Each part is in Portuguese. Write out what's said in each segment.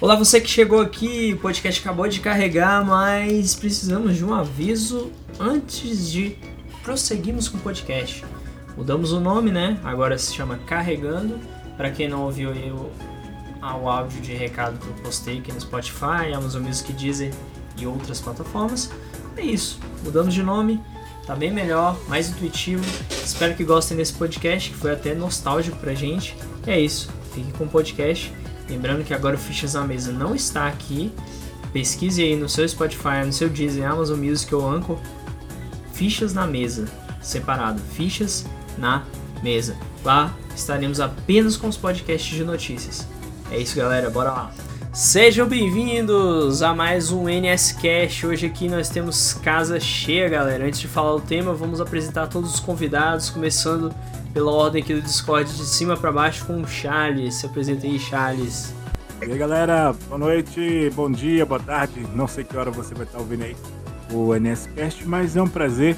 Olá, você que chegou aqui, o podcast acabou de carregar, mas precisamos de um aviso antes de prosseguirmos com o podcast. Mudamos o nome, né? Agora se chama Carregando. Para quem não ouviu o, o áudio de recado que eu postei aqui no Spotify, Amazon Music Deezer e outras plataformas. É isso, mudamos de nome, tá bem melhor, mais intuitivo. Espero que gostem desse podcast, que foi até nostálgico pra gente. E é isso, fique com o podcast. Lembrando que agora o Fichas na Mesa não está aqui. Pesquise aí no seu Spotify, no seu Disney, Amazon Music ou Anchor. Fichas na Mesa, separado. Fichas na Mesa. Lá estaremos apenas com os podcasts de notícias. É isso, galera. Bora lá. Sejam bem-vindos a mais um NSCast. Hoje aqui nós temos casa cheia, galera. Antes de falar o tema, vamos apresentar todos os convidados, começando pela ordem aqui do Discord de cima para baixo com o Charles. Se apresenta aí, Charles. E aí, galera, boa noite, bom dia, boa tarde. Não sei que hora você vai estar ouvindo aí o NSCast, mas é um prazer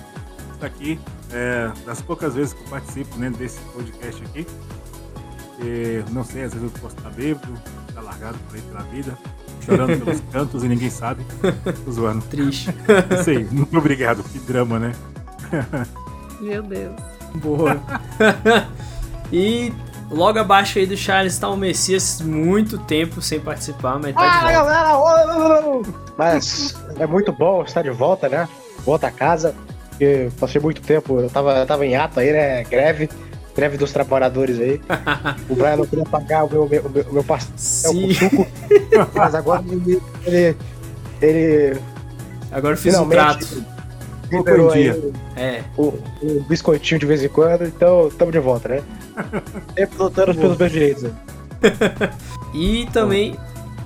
estar aqui. É, das poucas vezes que eu participo né, desse podcast aqui. E, não sei, às vezes eu posso estar bêbado, estar largado por aí pela vida, chorando pelos cantos e ninguém sabe. Tô zoando. Triste. Isso aí, muito obrigado. Que drama, né? Meu Deus. Boa. e logo abaixo aí do Charles está o Messias, muito tempo sem participar, mas tá de Fala volta. ô. Mas é muito bom estar de volta, né? Volta a casa. Porque passei muito tempo, eu tava, eu tava em ato aí, né? Greve. Greve dos trabalhadores aí. O Brian não queria pagar o meu, meu, o meu, o meu pastel Sim. com suco. Mas agora ele. ele, ele Agora eu fiz um finalmente prato. liberou Em aí É. o, o biscoitinho de vez em quando, então estamos de volta, né? Sempre lutando pelos meus direitos. né? E também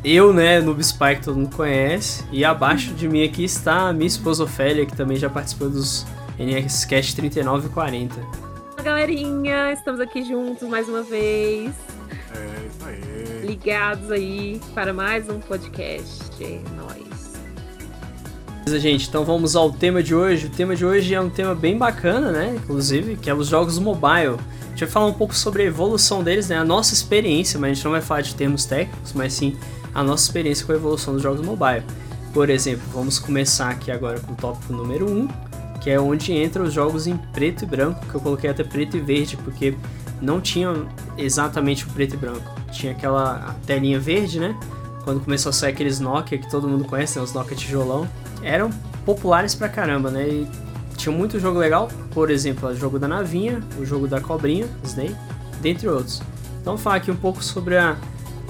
eu, né, Noob Spy, que todo mundo conhece. E abaixo de mim aqui está a minha esposa Ofélia, que também já participou dos NSCast 39 e 40. Olá, galerinha. Estamos aqui juntos mais uma vez. É isso aí. Ligados aí para mais um podcast. Beleza, gente, então vamos ao tema de hoje. O tema de hoje é um tema bem bacana, né? Inclusive, que é os jogos mobile. A gente vai falar um pouco sobre a evolução deles, né? A nossa experiência, mas a gente não vai falar de termos técnicos, mas sim a nossa experiência com a evolução dos jogos mobile. Por exemplo, vamos começar aqui agora com o tópico número 1, que é onde entram os jogos em preto e branco, que eu coloquei até preto e verde, porque não tinha exatamente o preto e branco. Tinha aquela telinha verde, né? Quando começou a sair aqueles Nokia que todo mundo conhece, né? os Nokia tijolão, eram populares pra caramba, né? E tinha muito jogo legal, por exemplo, o jogo da navinha, o jogo da cobrinha, Snake, dentre outros. Então, falar aqui um pouco sobre a,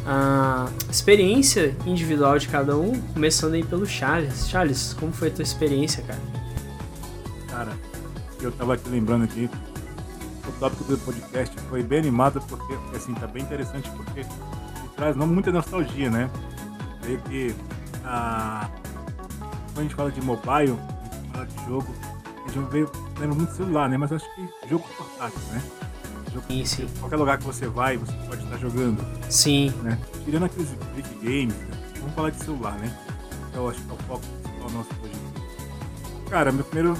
a experiência individual de cada um, começando aí pelo Charles. Charles, como foi a tua experiência, cara? Cara, eu tava aqui lembrando aqui, o tópico do podcast foi bem animado, porque, assim, tá bem interessante, porque traz não muita nostalgia, né? Creio que a... quando a gente fala de mobile, a gente fala de jogo, a gente veio, lembra muito celular, né? Mas acho que jogo portátil, né? Jogo Sim, sim. qualquer lugar que você vai, você pode estar jogando, Sim, né? Tirando aqueles brick games, né? vamos falar de celular, né? Eu acho que é o foco principal nosso hoje. Cara, meu primeiro.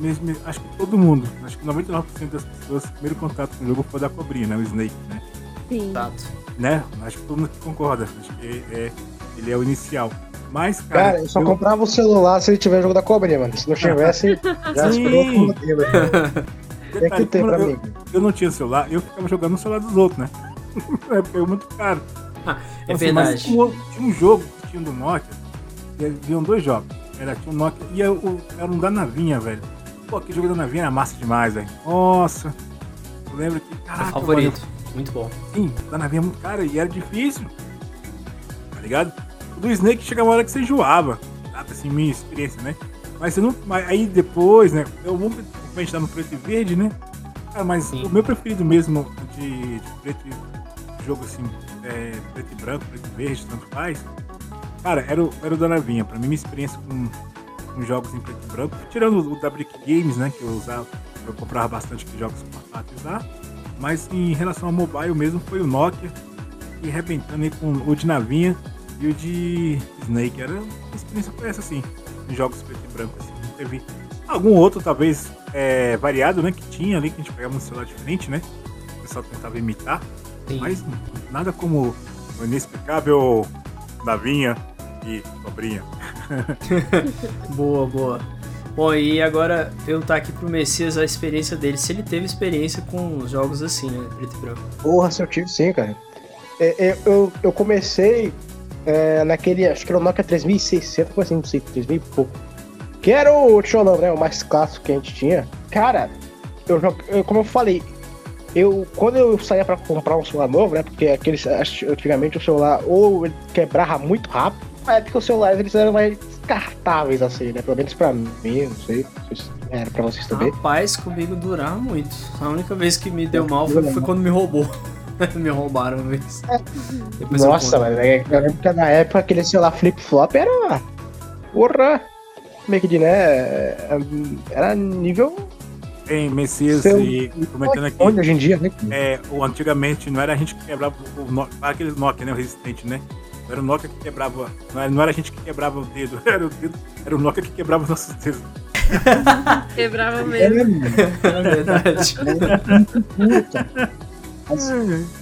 me- me- acho que todo mundo, acho que 99% das pessoas, o primeiro contato com o jogo foi da cobrinha, né? O Snake, né? Sim. exato. né? Acho que todo mundo concorda. Acho que é, é- ele é o inicial. Mas, cara. Cara, eu só comprava o celular se ele tiver jogo da cobrinha, mano. Se não tivesse, já esperou o modelo. Tem detalhe, que ter como pra eu, mim. eu não tinha celular, eu ficava jogando no celular dos outros, né? é porque é muito caro. É Assim, mas verdade. tinha um- tinha um jogo que tinha do Nokia, haviam dois jogos. Era tinha um Nokia e era, o- era um da navinha, velho. Pô, aquele jogo da navinha era massa demais, velho. Nossa. Eu lembro que. É Caraca, favorito. Muito bom. mano, sim, da navinha é muito cara e era difícil. Ligado? O do Snake chegava uma hora que você enjoava. Assim, minha experiência, né? Mas você não. Mas aí depois, né? Eu vou a gente tá no preto e verde, né? Cara, mas Sim. o meu preferido mesmo de, de preto e jogo assim, é, preto e branco, preto e verde, tanto faz. Cara, era o, era o da navinha. Pra mim, minha experiência com, com jogos em preto e branco, tirando o da Brick Games, né? Que eu usava, eu comprava bastante jogos portáteis lá. Mas em relação ao mobile mesmo, foi o Nokia. E arrebentando aí com o de navinha e o de Snake. Era uma experiência foi essa assim, em jogos preto e branco. Assim. Não teve algum outro, talvez, é, variado, né? Que tinha ali, que a gente pegava um celular diferente, né? O pessoal tentava imitar. Sim. Mas nada como o inexplicável Navinha e Cobrinha. Boa, boa. Bom, e agora perguntar aqui pro Messias a experiência dele, se ele teve experiência com jogos assim, né? Preto e branco. Porra, se eu tive sim, cara. É, é, eu, eu comecei é, naquele, acho que era o Nokia 3600, coisa assim, não sei, 3000 e pouco. Que era o tijolão, né? O mais clássico que a gente tinha. Cara, eu, eu- como eu falei, eu quando eu saía pra comprar um celular novo, né? Porque aqueles, antigamente o celular ou ele quebrava muito rápido, na época os celulares eles eram mais descartáveis, assim, né? Pelo menos pra mim, não sei se era pra vocês também. Rapaz, comigo durava muito. A única vez que me deu mal foi, foi quando me roubou. me roubaram uma vez. Depois eu Nossa, mano, é- eu lembro que na época aquele celular flip-flop era. Porra! Como é que diz, né? Era nível. Tem Messias Seu- e comentando aqui. Onde hoje em dia, né? É, o, antigamente não era a gente que quebrava o Nokia, aquele Nokia, né? O resistente, né? Não Era o Nokia que quebrava. Não era, não era a gente que quebrava o dedo, era o dedo, era o Nokia que quebrava os nossos dedos. Quebrava É, mesmo. mano. É verdade. Puta. Mas,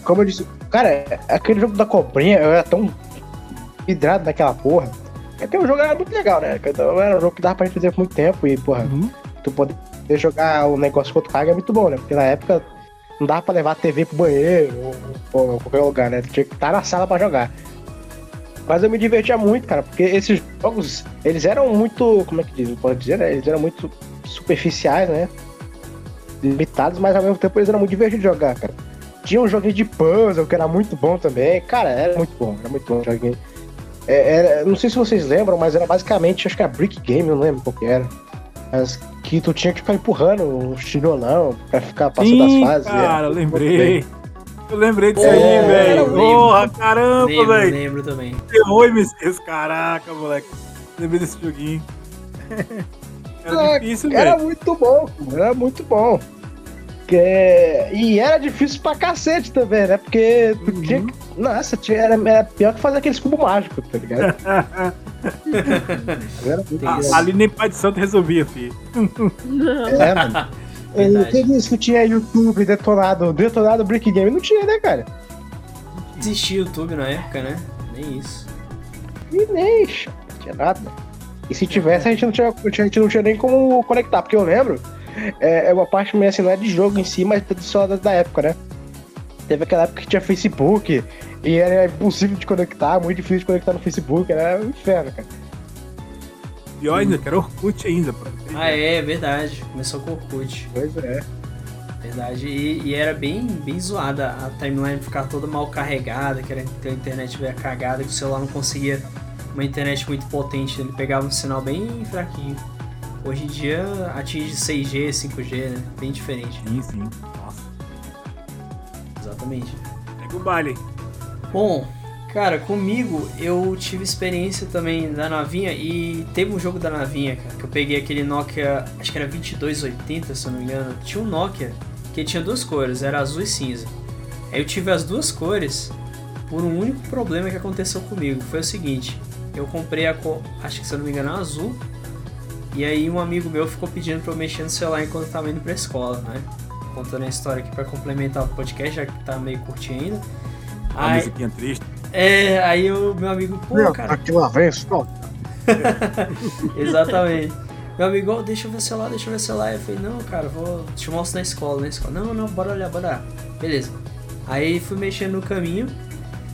como eu disse, cara, aquele jogo da cobrinha, eu era tão vidrado naquela porra. Porque o jogo era muito legal, né? Então, Era um jogo que dava pra gente fazer por muito tempo e, porra, tu poder jogar o negócio contra o carga é muito bom, né? Porque na época não dava pra levar a TV pro banheiro ou, ou qualquer lugar, né? Tu tinha que estar na sala pra jogar. Mas eu me divertia muito, cara, porque esses jogos, eles eram muito, como é que diz, pode dizer, né? Eles eram muito superficiais, né? Limitados, mas ao mesmo tempo eles eram muito divertidos de jogar, cara. Tinha um joguinho de puzzle que era muito bom também. Cara, era muito bom, era muito bom o joguinho. É, era- não sei se vocês lembram, mas era basicamente, acho que a Brick Game, eu não lembro qual que era. Mas que tu tinha que ficar empurrando o tijolão pra ficar passando Sim, as fases. cara, era eu lembrei. Eu lembrei disso É, aí, velho. lembro. Porra, caramba, lembro, velho. lembro também. Oi, Messias, caraca, moleque. Lembrei desse joguinho. Era Ah, difícil, Era muito bom, cara, era muito bom. Que... E era difícil pra cacete também, né? Porque tu Uhum. tinha que. Nossa, tinha... Era, era pior que fazer aqueles cubos mágicos, tá ligado? Ah. Ali nem pai de santo resolvia, filho. Não. É, mano. Verdade. Quem disse que tinha YouTube detonado, detonado Brick Game? Não tinha, né, cara? Existia YouTube na época, né? Nem isso. E nem, não tinha nada. E se tivesse, a gente não tinha, a gente não tinha nem como conectar, porque eu lembro, é, é uma parte meio assim, não é de jogo em si, mas só da, da época, né? Teve aquela época que tinha Facebook, e era impossível de conectar, muito difícil de conectar no Facebook, era um inferno, cara. Pior ainda, que era Orkut ainda, pô. Ah, é, verdade. Começou com o Orkut. Pois é. Verdade. E, e era bem, bem zoada a timeline ficar toda mal carregada, que, era, que a internet veio cagada, que o celular não conseguia uma internet muito potente, ele pegava um sinal bem fraquinho. Hoje em dia atinge 6G, 5G, né? Bem diferente. Sim, sim. Nossa. Exatamente. Pega o baile. Bom, cara, comigo eu tive experiência também da navinha e teve um jogo da navinha, cara, que eu peguei aquele Nokia, acho que era 2280, se eu não me engano. Tinha um Nokia que tinha duas cores, era azul e cinza. Aí eu tive as duas cores por um único problema que aconteceu comigo. Foi o seguinte, eu comprei a cor, acho que se eu não me engano, a azul. E aí um amigo meu ficou pedindo pra eu mexer no celular enquanto eu tava indo pra escola, né? Contando a história aqui pra complementar o podcast, já que tá meio curtinho ainda. Uma Aí- musiquinha triste. é, aí o meu amigo, pô, Meu, cara, aqui lá vem, só. exatamente. Meu amigo, "Ó, deixa eu ver o celular, deixa eu ver o celular. Eu falei, não, cara, vou te mostro na escola, na escola. Não, não, bora olhar, bora olhar. Beleza. Aí fui mexendo no caminho,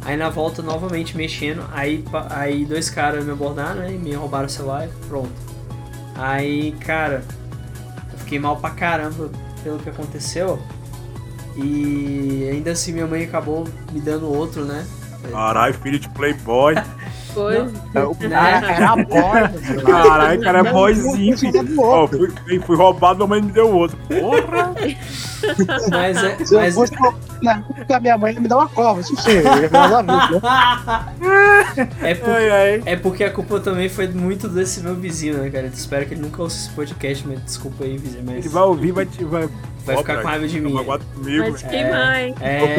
aí na volta novamente mexendo, aí, aí dois caras me abordaram, né, e me roubaram o celular e pronto. Aí, cara, eu fiquei mal pra caramba pelo que aconteceu. E ainda assim minha mãe acabou me dando outro, né? Caralho, filho de Playboy. Pois. Era, era a boy. Caralho, cara é boyzinho, Ó, fui, fui roubado, minha mãe me deu outro. Porra! Mas é. Se eu Mas, fosse na da minha mãe, ia me dá uma cova, isso sim, eu ia virar uma vida, né? é, por- Ai, ai. é porque a culpa também foi muito desse meu vizinho, né, cara? Eu espero que ele nunca ouça esse podcast, mas desculpa aí, vizinho, mas Ele vai ouvir, vai te. Vai, vai ficar com raiva de mim. Mas velho. quem mais? É,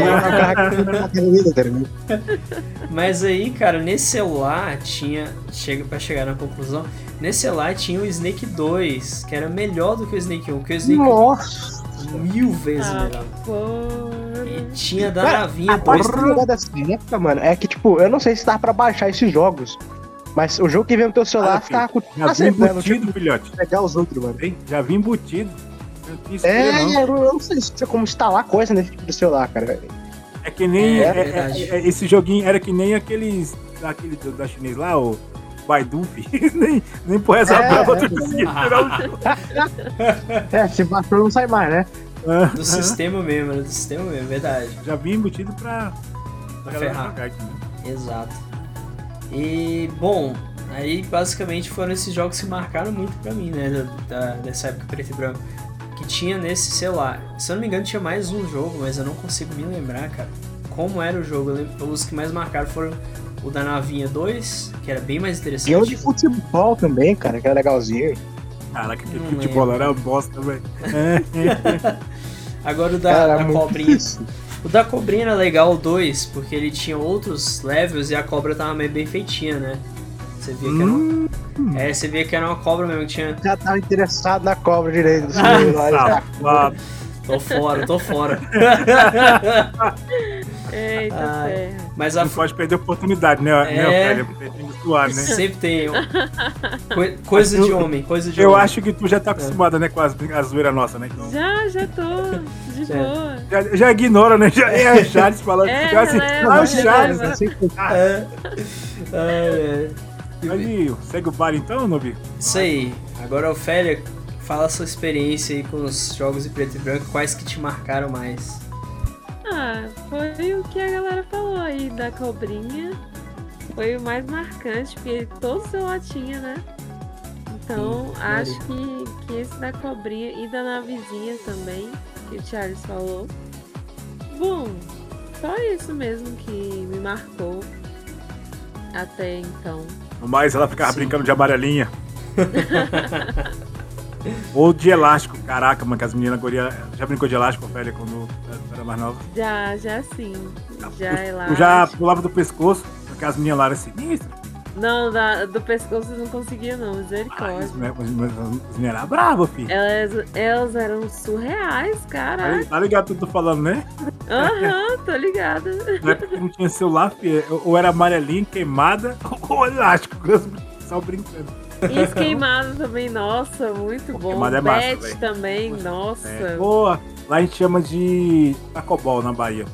mas aí, cara, nesse celular tinha. Chega pra chegar na conclusão. Nesse celular tinha o Snake 2, que era melhor do que o Snake 1, porque o Snake 1 Nossa! Mil vezes Ah, melhor. Porra. E tinha da Cara, navinha A parte 2 do negócio dessa época, mano, é que, tipo tipo, eu não sei se dá pra baixar esses jogos. Mas o jogo que vem no teu celular Ah, fica com Já vim embutido, filhote. pegar os outros, mano. Hein? Já vim embutido. É, não. eu não sei se tinha como instalar coisa nesse tipo de celular, cara. É que nem. É, é- é- verdade. é- esse joguinho era que nem aqueles. Daquele da chinês lá, o Baidu, fi. nem, nem por essa É, brava é. tu conseguia tirar o jogo. É, se baixou não sai mais, né? Ah, Do sistema mesmo, era do sistema mesmo, verdade. Já vim embutido pra. Pra galera ferrar. jogar aqui, né? Exato. E, bom, aí basicamente foram esses jogos que marcaram muito pra mim, né? Da, da- dessa época preto e branco. Que tinha nesse celular. Se eu não me engano, tinha mais um jogo, mas eu não consigo me lembrar, cara. Como era o jogo? Eu lembro- os que mais marcaram foram o da Navinha 2, que era bem mais E o de interessante. futebol também, cara, que era legalzinho. Caraca, aquele Não futebol lembro. era uma bosta, velho. É. Agora o da, Cara, da cobrinha. isso. O da cobrinha era legal, o 2, porque ele tinha outros levels e a cobra tava meio bem feitinha, né? Você via que era uma... Hum, É, você via que era uma cobra mesmo, que tinha. Já tava interessado na cobra direito. do Ah. Tô fora, tô fora. Eita, ferro. Mas a Não pode perder a oportunidade, né, né É. Ofélia? Porque tem que suar, né? sempre tem. coi- coisa de homem, coisa de Eu homem. acho que tu já tá acostumada, né, com as, a zoeira nossa, né? Então, Já, já tô. De boa. já, já ignora, né? Já é a Charles falando. É, já assim, releva, ah, o Charles. É. É, é. Aí, segue o bar então, Nobi? Isso aí. Agora, Ofélia, fala a sua experiência aí com os jogos em preto e branco, quais que te marcaram mais? Ah, foi o que a galera falou aí da cobrinha. Foi o mais marcante, porque todo celular tinha, né? Então, Sim, acho que, que esse da cobrinha e da navezinha também, que o Charles falou. Bom, só isso mesmo que me marcou até então. No mais, ela ficava Sim. brincando de amarelinha. Ou de elástico. Caraca, mano, que as meninas guria já brincou de elástico, Ofélia, quando era mais nova. Já, já sim. Já é lá. Eu já pulava do pescoço, porque as meninas lá eram sinistras. Não, da- do pescoço não conseguia não, Ah, misericórdia. né? As meninas as meninas eram bravas, filho. Elas, elas eram surreais, caraca. Tá ligado tudo que eu tô falando, né? Aham, tô ligada. Na época que não tinha celular, filho, ou era amarelinha, queimada, ou elástico. Só brincando. E os queimados também, nossa, muito bom. queimado é massa, Bet também, nossa. É. Pô, lá a gente chama de tacobol na Bahia.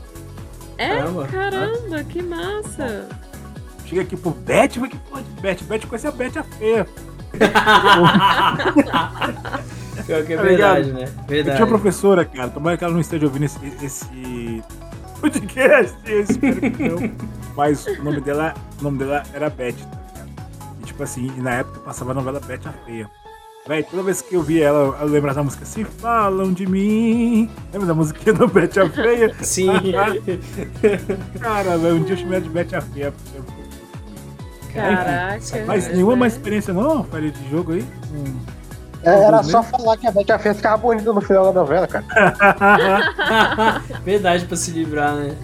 É, Caramba. caramba, que massa. Chega aqui pro Bet, mas que porra de Bet? Bet conhece a Bet a feia. Pior que é Tá verdade, ligado? né? Eu Verdade. tinha uma professora, cara, tomara que ela não esteja ouvindo esse, esse podcast, eu que não. Mas o nome dela, o nome dela era Beth, tá tipo assim, e na época passava a novela Beth a Feia. Véi, toda vez que eu via ela, eu lembrava da música Se Falam de Mim. Lembra da musiquinha do Beth a Feia? Sim. Cara, velho, um dia eu chamei ela de Beth a Feia. Caraca. Mas nenhuma né? mais experiência não, falei de jogo aí? Hum. É, era só falar que a Betty a Feia ficava bonita no final da novela, cara. verdade pra se livrar, né?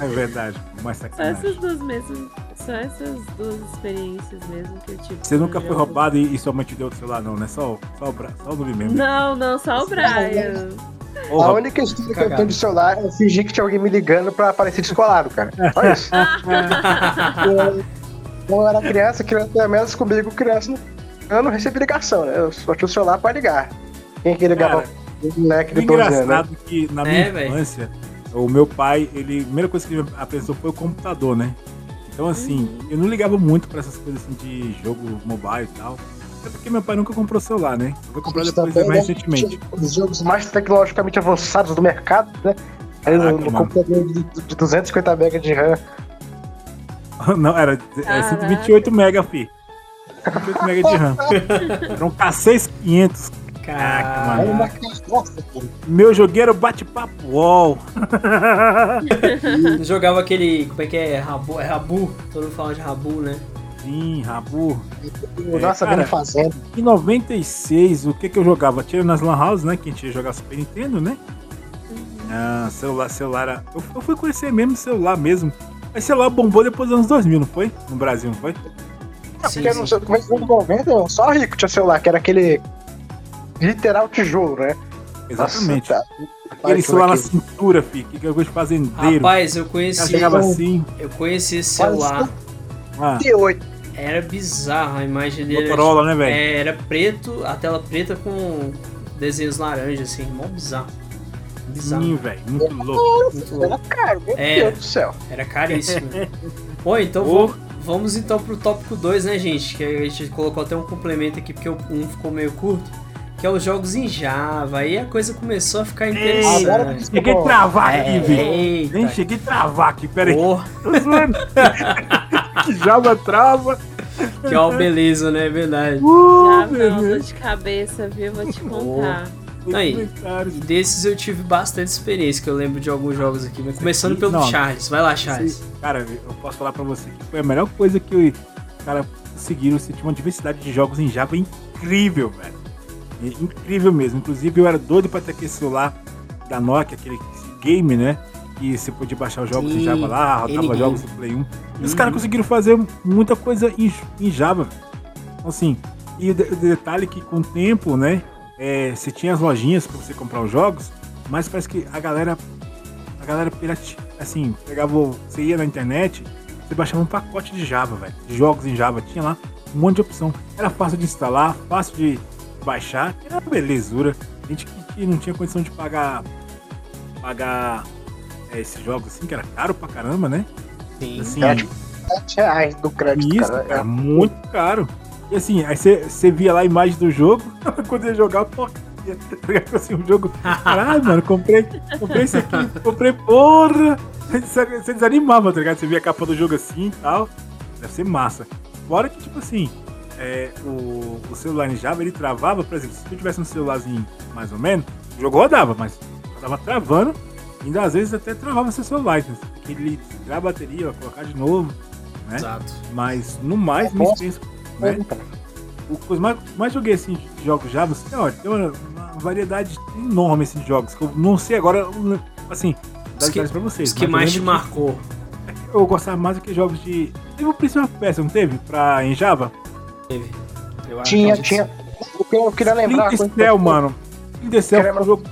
É verdade, mais Só essas sacanagem. duas mesmo. Só essas duas experiências mesmo que eu tive. Você nunca foi roubado e, e sua mãe te deu o celular, não, né? Só, o- só, o, bra... só o nome mesmo. Não, não, só o Brian. Ô, A única história que eu tenho de celular é fingir que tinha alguém me ligando pra parecer descolado, cara. Olha isso. Eu- Quando eu era criança, criança pelo menos comigo, criança não, eu não recebo ligação, né? Eu só tinha o celular pra ligar. Quem que ligava Cara, o moleque o de 12 anos, né? engraçado que na É, minha véi. infância, o meu pai, ele, a primeira coisa que ele me apresentou foi o computador, né? Então, assim, Uhum. eu não ligava muito pra essas coisas assim de jogo mobile e tal. Até porque meu pai nunca comprou celular, né? Eu vou comprar depois também, mais recentemente. Os jogos mais tecnologicamente avançados do mercado, né? Aí no, Caraca, no mano. computador de, de 250 MB de RAM. Não, era é, Caraca. 128 mega, fi. 128 mega de RAM. Era um K6500. Caraca, Era uma mano. Nossa. Meu jogueiro bate-papo UOL. Jogava aquele. Como é que é? Rabu. É Rabu. Todo mundo fala de Rabu, né? Sim, Rabu. O Nossa, cara. vendo fazenda. Em 96, o que que eu jogava? Tiro nas Lan House, né? Que a gente ia jogar Super Nintendo, né? Ah, celular, celular. Eu, eu fui conhecer mesmo celular mesmo. Mas celular bombou depois dos anos 2000, não foi? No Brasil, não foi? Sim, Porque sim. no começo dos anos 90, só rico tinha celular, que era aquele literal tijolo, né? Exatamente. Nossa, tá. Aquele celular na Aquele- cintura, fi, que é coisa de fazendeiro. Rapaz, eu conheci, chegava assim. eu conheci esse celular. Ah, T8. Era bizarro a imagem dele. era Motorola, né, velho? É, era preto, a tela preta com desenhos laranja, assim, mó bizarro. Bizarro. Sim, velho. Muito louco. Muito Era louco. caro, meu É. Deus do céu. Era caríssimo. Bom, então vamos, vamos então pro tópico 2, né, gente? Que a gente colocou até um complemento aqui, porque o 1 um ficou meio curto. Que é os jogos em Java. Aí a coisa começou a ficar Agora interessante. Cheguei a travar aqui, É, velho. Nem cheguei a travar aqui, pera aí. Porra, que Java trava. que ó, beleza, né? É verdade. Uh, meu não, dor Deus. de cabeça, viu? Vou te contar. Aí. Comentários. E desses eu tive bastante experiência, que eu lembro de alguns jogos aqui. Mas começando aqui- pelo não. Charles. Vai lá, Charles. Cara, eu posso falar pra você que foi a melhor coisa que eu, cara, conseguiram. Você tinha uma diversidade de jogos em Java incrível, velho. É Incrível mesmo. Inclusive, eu era doido pra ter aquele celular da Nokia, aquele game, né? Que você podia baixar os jogos em Sim, Java lá, rodava jogos do Play 1. E os Uhum. caras conseguiram fazer muita coisa em, em Java. Então, Assim, e o, de- o detalhe é que com o tempo, né? é, você tinha as lojinhas pra você comprar os jogos, mas parece que a galera. A galera assim, pegava. Você ia na internet, você baixava um pacote de Java, velho. De jogos em Java. Tinha lá um monte de opção. Era fácil de instalar, fácil de baixar, que era uma belezura. Gente que, que não tinha condição de pagar. Pagar é, esses jogos assim, que era caro pra caramba, né? Sim. Assim, Era tipo 7 reais do crédito, isso, cara. cara, muito caro. E assim, aí você você via lá a imagem do jogo, quando ia jogar, porcaria. Tá ligado? Assim, um jogo. Caralho, mano, comprei, comprei isso aqui, comprei, porra! Você você desanimava, tá ligado? Você via a capa do jogo assim e tal. Deve ser massa. Fora que, tipo assim, é, o, o celular em Java ele travava, por exemplo, se tu tivesse um celularzinho mais ou menos, o jogo rodava, mas tava travando, ainda às vezes até travava seu celular. Então, que ele tirar a bateria, colocar de novo, né? Exato. Mas no mais, minha Nossa. experiência, né? O que eu mais, mais joguei assim de jogos Java, assim, olha, tem uma, uma variedade enorme assim, de jogos. Que eu não sei agora, assim, dar detalhes pra vocês. Os que mais te marcou. Eu gostava mais do que jogos de. Teve o Prince of Persia, não teve? Pra, em Java? Teve. Eu Tinha, tinha. O que eu queria lembrar. Splinter Cell, mano. Splinter Cell foi o jogo.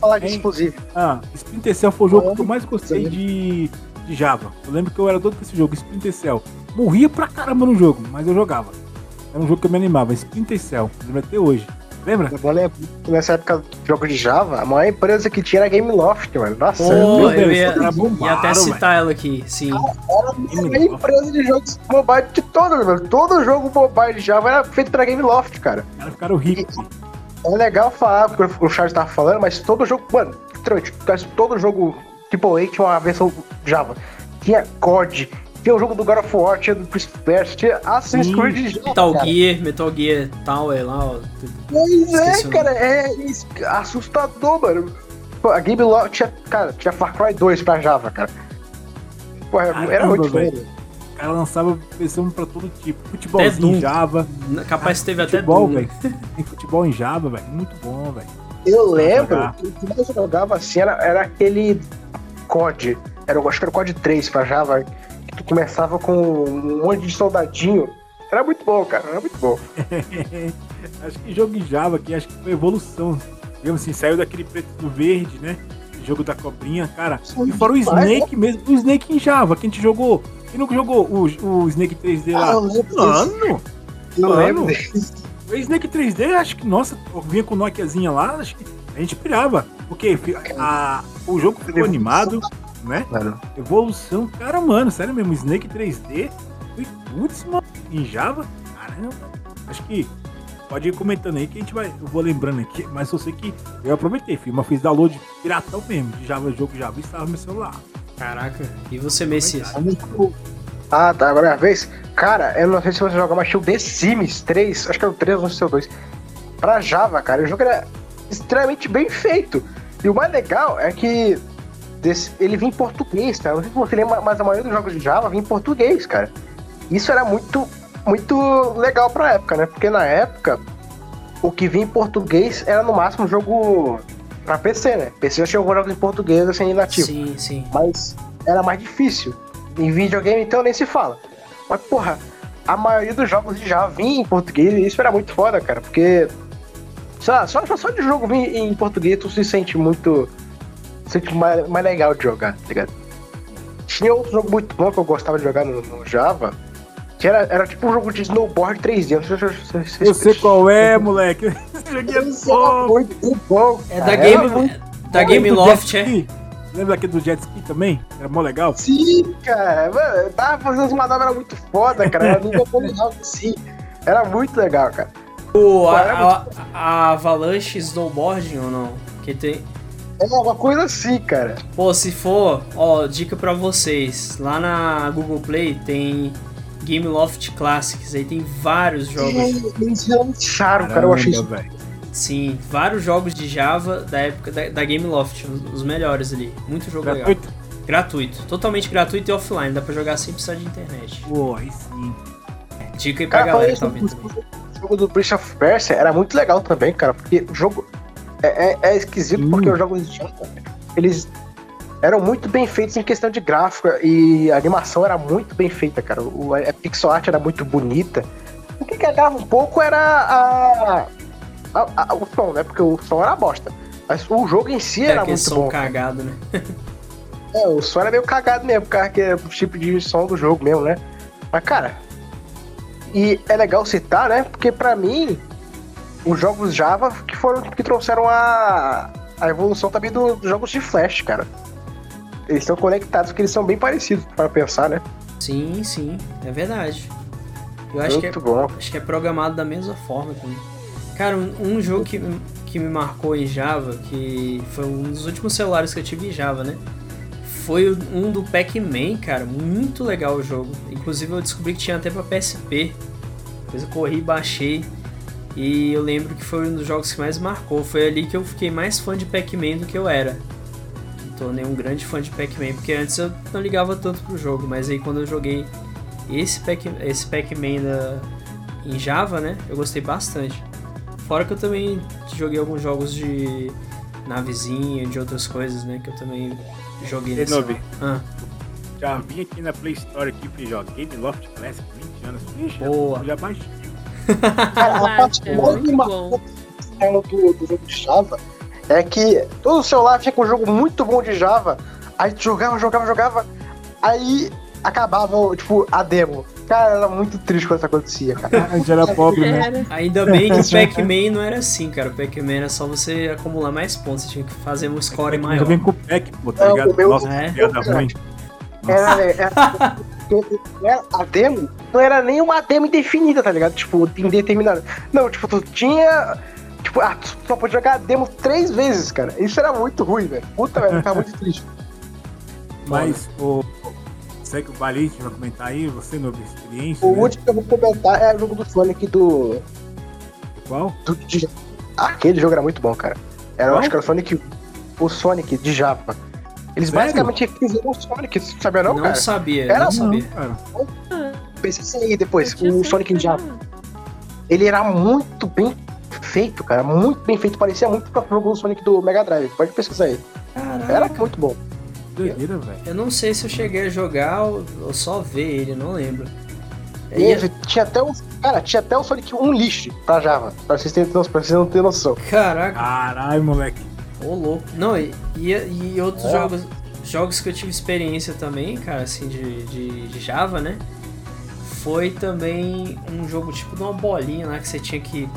falar de exclusivo. Ah, Splinter Cell foi o jogo que eu mais gostei de, de Java. Eu lembro que eu era doido com esse jogo, Splinter Cell. Morria pra caramba no jogo, mas eu jogava. Era um jogo que eu me animava, Splinter Cell. Lembro até hoje. Lembra? Eu lembro que nessa época do jogo de Java, a maior empresa que tinha era a Gameloft, mano. Nossa, Meu eu ia, ia até citar ela aqui, sim. era a maior empresa de jogos mobile de todas, mano. Todo jogo mobile de Java era feito pela Gameloft, cara. Os caras ficaram ricos. É legal falar, porque o Charles tava falando, mas todo jogo, mano, todo jogo AAA tinha uma versão Java. Tinha COD, tinha o jogo do God of War, tinha do Prince of Persia, tinha Assassin's Sim. Creed de Metal cara. Gear, Metal Gear Tower lá, ó. Pois é, cara, é assustador, mano. Pô, a Game Loft tinha, cara, tinha Far Cry 2 pra Java, cara. Pô, era, era Caramba, muito velho. O cara lançava versão pra todo tipo. Até Futebolzinho em Java. Capaz que teve até futebol, Doom. velho. Tem futebol em Java, velho. Muito bom, velho. Eu lembro jogar. que o que mais eu jogava assim era, era aquele COD. Era, eu acho que era o COD 3 pra Java. Que começava com um monte de soldadinho. Era muito bom, cara. Era muito bom. acho que jogo em Java aqui, acho que foi evolução. Digamos assim, saiu daquele preto do verde, né? Jogo da cobrinha, cara. E fora o Snake mesmo. O Snake em Java, que a gente jogou. Quem nunca jogou o, o Snake 3D Ah, lá? eu lembro desse. Mano! Eu lembro. O Snake 3D, acho que, nossa, vinha com o Nokiazinha lá, acho que a gente pirava. Porque a, o jogo ficou animado, né? Mano, Evolução, cara, mano, sério mesmo, Snake 3D. Foi putz, mano, em Java, caramba. Acho que pode ir comentando aí que a gente vai. Eu vou lembrando aqui, mas eu sei que eu aproveitei, filho, mas fiz download piratão mesmo, de Java, jogo Java, e estava no meu celular. Caraca. E você, Messias? Ah, tá, agora é a vez. Cara, eu não sei se você joga, mas tinha o The Sims 3, acho que era o 3 ou o 2. Pra Java, cara, o jogo era extremamente bem feito. E o mais legal é que desse- ele vinha em português, cara. Não sei se você lembra, mas a maioria dos jogos de Java vinha em português, cara. Isso era muito, muito legal pra época, né? Porque na época, o que vinha em português era no máximo jogo pra PC, né? PC já jogos em português, assim, nativo Sim, sim. mas era mais difícil. Em videogame, então, nem se fala. Mas, porra, a maioria dos jogos de Java vinha em português e isso era muito foda, cara, porque Só, só, só de jogo vir em português tu se sente muito. Se sente mais, mais legal de jogar, tá ligado? Tinha outro jogo muito bom que eu gostava de jogar no, no Java, que era, era tipo um jogo de snowboard 3D. Não sei se você, Eu sei qual é, moleque. Esse joguinho é bom. muito bom. É da. Game, muito- da Game Loft, é? Lembra daquele do jet ski também? Era mó legal. Sim, cara. Mano, eu tava fazendo umas manobras muito foda, cara. Era nível poligonal assim. Era muito legal, cara. O, a, a, a Avalanche Snowboarding ou não? Que tem. É uma coisa assim, cara. Pô, se for, ó, dica pra vocês. Lá na Google Play tem Game Loft Classics, aí tem vários jogos. Eles relançaram, cara. Eu achei isso. Sim, vários jogos de Java da época da, da Game Loft, os, melhores ali. Muito jogo legal. Gratuito? Gratuito. Totalmente gratuito e offline, dá pra jogar sem precisar de internet. Pô, aí sim. Dica aí pra Cara, galera que tá ouvindo também. o jogo do Prince of Persia era muito legal também, cara. Porque o jogo é, é- é esquisito Hum. porque os jogos de Java, eles eram muito bem feitos em questão de gráfico e a animação era muito bem feita, cara. O, a pixel art era muito bonita. O que cagava um pouco era a, a- a- o som, né? Porque o som era bosta. Mas o jogo em si É era muito som bom. cagado, né? É, o som era meio cagado mesmo, porque que é o tipo de som do jogo mesmo, né? Mas, cara, e é legal citar, né? Porque pra mim, os jogos Java que foram que trouxeram a, a evolução também do- dos jogos de Flash, cara. Eles estão conectados, porque eles são bem parecidos, para pensar, né? Sim, sim, é verdade. Eu acho que é, muito bom. acho que é programado da mesma forma também. Cara, um, um jogo que, me- que me marcou em Java, que foi um dos últimos celulares que eu tive em Java, né? Foi um do Pac-Man, cara. Muito legal o jogo. Inclusive eu descobri que tinha até pra PSP. Depois eu corri e baixei. E eu lembro que foi um dos jogos que mais marcou. Foi ali que eu fiquei mais fã de Pac-Man do que eu era. Me tornei um grande fã de Pac-Man, porque antes eu não ligava tanto pro jogo, mas aí quando eu joguei esse Pac- esse Pac-Man da- em Java, né, eu gostei bastante. Fora que eu também joguei alguns jogos de navezinha, de outras coisas, né, que eu também joguei nesse Renovi. celular. Já vim aqui na Play Store aqui e ó, Game Loft Classic, 20 anos. Ixi, Boa. já baixei. Cara, a parte é que mais muito me marcou do, do jogo de Java é que todo celular tinha com um jogo muito bom de Java, aí tu jogava, jogava, jogava, aí acabava, tipo, a demo. Cara, era muito triste quando isso acontecia, cara. A gente era pobre, né? Ainda bem que o Pac-Man não era assim, cara. O Pac-Man era só você acumular mais pontos, você tinha que fazer um score maior. vem com o pack, pô, tá ligado? o meu- Nossa, É. que piada ruim. Era- era- a demo não era nem uma demo indefinida, tá ligado? Tipo, indeterminada. Não, tipo, tu tinha. Tipo, ah, tu só podia jogar a demo três vezes, cara. Isso era muito ruim, velho. Puta, velho, ficava muito triste. Mas, o. Sei que o Balite vai comentar aí, você, no experiência. O né? último que eu vou comentar é o jogo do Sonic do. Qual? do. Aquele jogo era muito bom, cara. Era, Qual? acho que era o Sonic. O Sonic de Java. Eles Sério? basicamente fizeram o Sonic, você sabia não, não cara? sabia, Era não sabia. Cara, Pesquisa aí depois, Eu tinha o Sonic. Java. Ele era muito bem feito, cara. Muito bem feito. Parecia muito com o jogo do Sonic do Mega Drive. Pode pesquisar aí. Era Caraca, muito bom. doideira, velho. eu não sei se eu cheguei a jogar ou, ou só ver ele, não lembro. E- Teve, tinha até o. Cara, tinha até o Sonic Unleashed pra Java. Pra vocês terem pra vocês não terem noção. Caraca, Caralho, moleque. Ô louco. Não, e, e, e outros É. jogos, jogos que eu tive experiência também, cara, assim, de, de, de Java, né? Foi também um jogo tipo de uma bolinha lá que você tinha que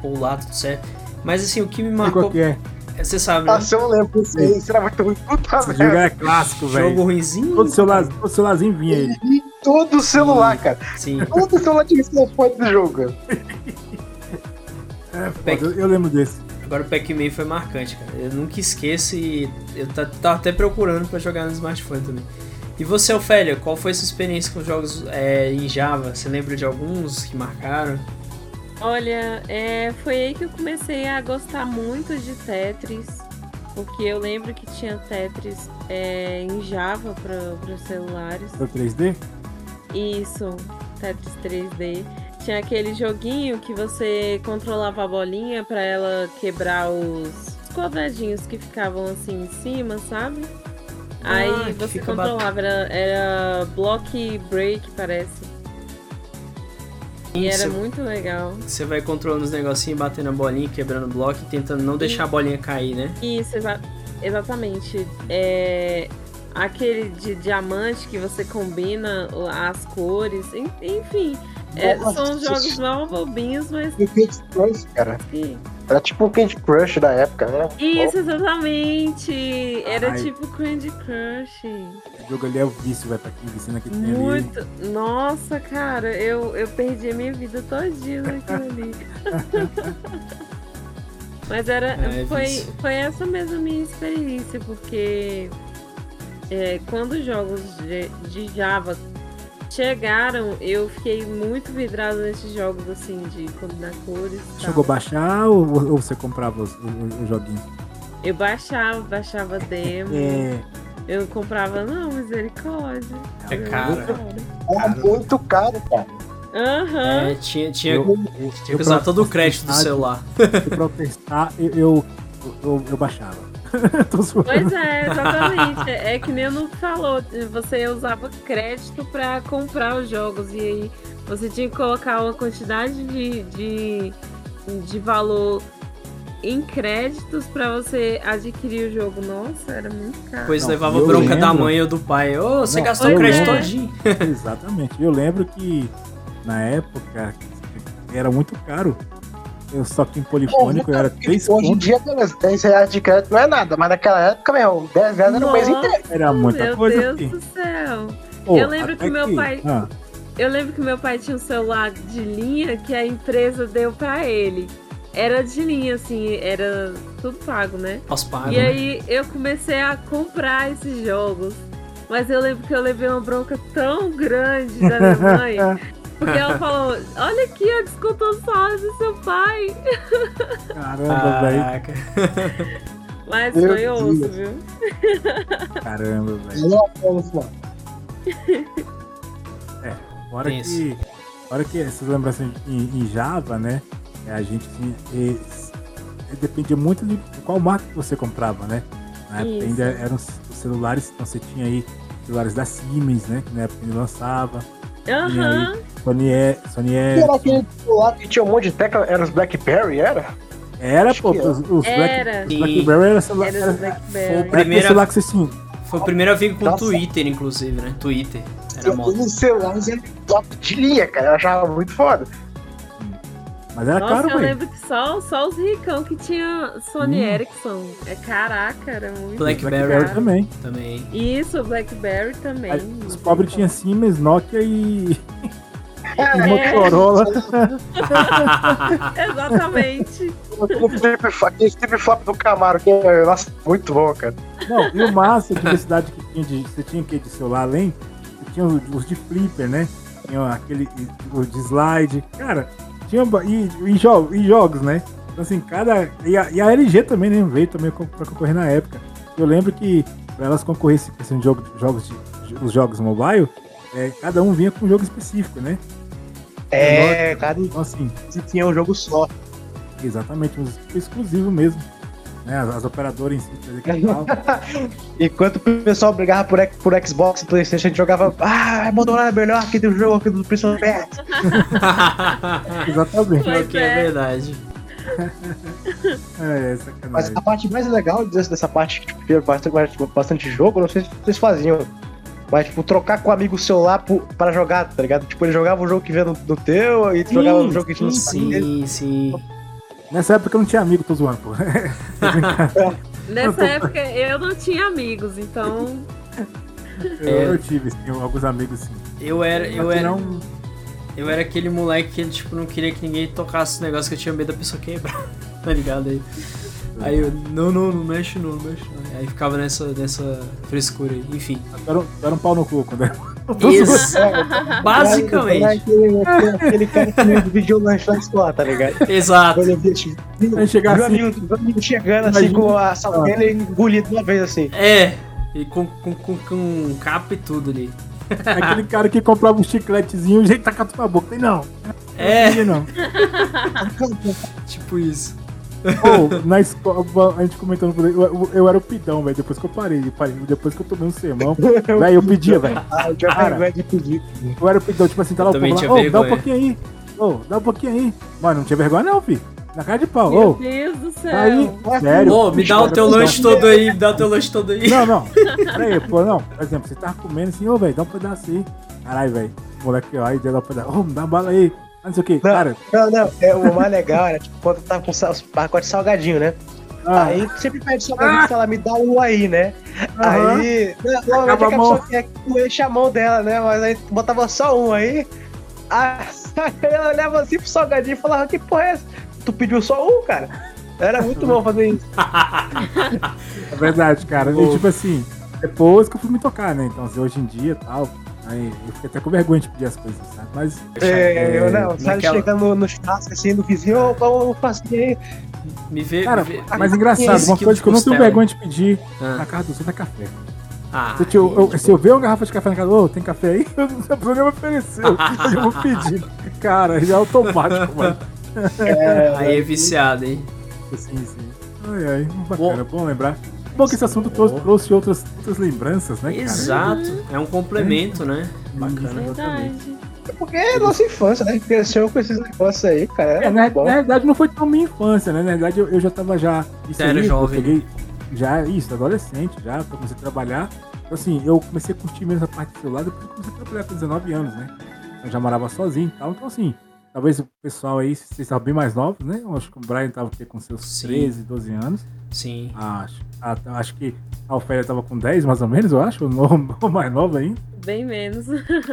pular, tudo certo. Mas assim, o que me marcou. que é. Você sabe, né? Nossa, eu lembro aí. Isso era muito ruim. Puta Esse jogo merda. é clássico, velho. Jogo ruimzinho. Todo celular, todo celularzinho vinha ele. E todo celular, cara. Sim. Todo celular tinha esse do jogo, cara. É, foda, eu, eu lembro desse. Agora o Pac-Man foi marcante, cara. Eu nunca esqueço e eu tá- tava até procurando pra jogar no smartphone também. E você, Ofélia, qual foi a sua experiência com os jogos é, em Java? Você lembra de alguns que marcaram? Olha, é, foi aí que eu comecei a gostar muito de Tetris, porque eu lembro que tinha Tetris é, em Java para os celulares. Foi 3D? Isso, Tetris 3D. Tinha aquele joguinho que você controlava a bolinha para ela quebrar os quadradinhos que ficavam assim em cima, sabe? Ah, Aí você controlava, era, era Block Break, parece. E era Você- muito legal. Você vai controlando os negocinhos, batendo a bolinha, quebrando o bloco e tentando não deixar a bolinha cair, né? Isso, exa- exatamente. É aquele de diamante que você combina as cores, en- enfim. É, são jogos mal bobinhos, mas E o Candy Crush, cara. que. Era tipo o Candy Crush da época, né? Isso, exatamente! Era Ai. tipo Candy Crush. Esse jogo ali é o vício, vai pra quem vicia que tem ali. Muito. Nossa, cara, eu, eu perdi a minha vida todinha naquilo ali. Mas era. É, foi, vício. foi essa mesma minha experiência, porque é, quando os jogos de, de Java chegaram, eu fiquei muito vidrada nesses jogos assim, de combinar cores. e tal. Chegou a baixar ou, ou você comprava os, os, os joguinhos? Eu baixava, baixava demo. É, Eu comprava, não, misericórdia. É caro. Era muito caro, cara. Aham. É, tinha, tinha, eu, tinha que usar todo o crédito do celular. Pra eu testar, eu, eu, eu, eu baixava. Pois é, exatamente. É que nem o Nuno falou, você usava crédito pra comprar os jogos e aí você tinha que colocar uma quantidade de, de, de valor em créditos pra você adquirir o jogo. Nossa, era muito caro. Não, levava eu bronca da lembro. mãe ou do pai. Ô, você Não, gastou o eu crédito lembro. todinho. Exatamente. Eu lembro que na época era muito caro. Eu só tinha polifônico, eu era 3 Hoje em dia, beleza, 10 reais de crédito não é nada, mas naquela época, meu, 10 reais era o mês inteiro. era muita Meu coisa. Deus filho. do céu. Pô, Eu lembro que meu pai- Ah, Eu lembro que meu pai tinha um celular de linha que a empresa deu pra ele. Era de linha, assim, era tudo pago, né? Pós-pago. E né? aí eu comecei a comprar esses jogos. Mas eu lembro que eu levei uma bronca tão grande da minha mãe. Porque ela falou, olha aqui, a descontou só do seu pai. Caramba, velho. Mas Meu foi osso, viu? Caramba, velho. Não. Fora Isso. que, fora que essas lembranças em, em Java, né? A gente assim, eh, eh, dependia muito de qual marca que você comprava, né? Na época Isso. ainda eram os os celulares, então você tinha aí celulares da Siemens, né? Que na época ele lançava. Aham. Sony, E- Sony Era Ericsson. aquele celular que tinha um monte de tecla, era os Blackberry, era? Era, Acho pô, os, os Era. Black, Blackberry era celular. Era Era, era, Blackberry. Foi o era primeiro- celular que você tinha. Foi o primeiro a vir com o Nossa. Twitter, inclusive, né? Twitter. Era moda. Os celulares eram top de linha, cara. Eu achava muito foda. Mas era Nossa, caro, eu lembro que só, só os ricão que tinha Sony Hum. Ericsson. É caraca, era muito Blackberry. caro. também. Também. Isso, o Blackberry também. Aí, os pobres tinham Siemens, Nokia e, É. e Motorola. Exatamente. Aquele flip, aquele flip flop do Camaro, que é, nossa, muito bom, cara. Não, e o massa, a diversidade que tinha de. Você tinha que de celular além, você tinha os, de flipper, né? Tinha aquele. Os de slide. Cara, tinha. E, e, jo- e jogos, né? Então assim, cada. E a, e a LG também, né? Veio também pra concorrer na época. Eu lembro que pra elas concorressem esses jogo, jogos de, os jogos mobile, é, cada um vinha com um jogo específico, né? É, cara, Então assim, tinha um jogo só. exatamente, um exclusivo mesmo. Né? As, as operadoras em si, que tal. Enquanto o pessoal brigava por, por Xbox e Playstation, a gente jogava, ah, Motorola é melhor que do jogo aqui do Prince Pet. Exatamente. Pois que é é. verdade. É, Mas sacanagem. a parte mais legal dessa, parte que tipo, tinha bastante, bastante jogo, não sei se vocês faziam. Mas, tipo, trocar com um amigo o celular pro- pra jogar, tá ligado? Tipo, ele jogava o jogo que vinha no, no teu e tu jogava o jogo que tinha no Sim, sim, sim. Nessa época eu não tinha amigo, tô zoando, pô. Nessa época eu não tinha amigos, então. Eu, É. eu tive, sim, alguns amigos, sim. Eu era, eu Mas era, não- eu era aquele moleque que tipo não queria que ninguém tocasse o negócio que eu tinha medo da pessoa quebrar, tá ligado aí? Aí eu, não, não, não mexe não, não mexe não. Aí ficava nessa, nessa frescura aí, enfim. Era, um- era um pau no cu quando era. Isso, basicamente. aquele, aquele, cara que dividiu o lanche na escola, tá ligado? Exato. Vi, tipo, chegar viu o assim, amigo, o amigo chegando assim Imagina. com a salteira e engolido de uma vez assim. É, e com, com, com, com capa e tudo ali. aquele cara que comprava um chicletezinho e já taca tudo na boca. Não. É, Não. tipo isso. Ou, na escola, a gente comentando aí, eu, eu, eu era o pidão, velho. Depois que eu parei, parei, depois que eu tomei um sermão, velho, eu pedia, velho. Ah, eu tinha de pedir. Eu era o pidão, tipo assim, tá lá o povo lá, ô, dá um pouquinho aí. Ô, dá um pouquinho aí. Mano, não tinha vergonha não, filho. Na cara de pau. Meu Ô, Deus do céu. aí, sério. Ô, me dá o teu lanche todo aí, me dá o teu lanche todo aí. Não, não. Peraí, pô, não. Por exemplo, você tava comendo assim, ô, velho, dá um pedaço aí. Caralho, velho. Moleque lá e deu um pedaço. Ô, me dá uma bala aí. Ah, não sei o que. Cara, Não, não, é, o mais legal era tipo, quando tava com sal, pacote de salgadinho, né? ah, Aí sempre pede salgadinho e ela me dá um aí, né? aham. Aí, que a a pessoa quer que enche a mão dela, né? Mas aí botava só um aí. Aí ela olhava assim pro salgadinho e falava, que porra é essa? Tu pediu só um, cara? Era muito bom fazer isso. É verdade, cara. E tipo assim, depois que eu fui me tocar, né? Então, assim, hoje em dia e tal. Aí eu fiquei até com vergonha de pedir as coisas, sabe? Mas. É, eu não, sabe, naquela- chegando no, no churrasco assim do vizinho, vamos fazer aí. Me vê. Cara, me vê, mas engraçado, 15 uma coisa que eu não tenho vergonha de pedir Ah. na casa do Zé é café. Ah, Se eu, eu- se eu ver uma garrafa de café na casa, ô, tem café aí? Eu não a pessoa nem me ofereceu. eu vou pedir. Cara, já é automático, mano. aí é viciado, hein? Sim, sim. Ai, ai, bacana, bom lembrar. Bom que esse assunto trouxe, trouxe outras, outras lembranças, né, cara? Exato. É um complemento, né? Bacana. Verdade. Porque é nossa infância, né? Cresceu com esses negócios aí, cara. É, na, na verdade não foi tão minha infância, né? Na verdade eu, eu já tava já. Isso Era aí, jovem, Eu peguei, já, isso, adolescente já, eu comecei a trabalhar. Então assim, eu comecei a curtir menos a parte do celular depois que eu comecei a trabalhar com 19 anos, né? Eu já morava sozinho e tal. Então assim, talvez o pessoal aí, vocês estavam bem mais novos, né? Eu acho que o Brian tava aqui com seus Sim. 13, 12 anos. Sim. Acho, ah, acho que a Ofélia tava com 10 mais ou menos, eu acho, ou mais nova ainda. Bem menos.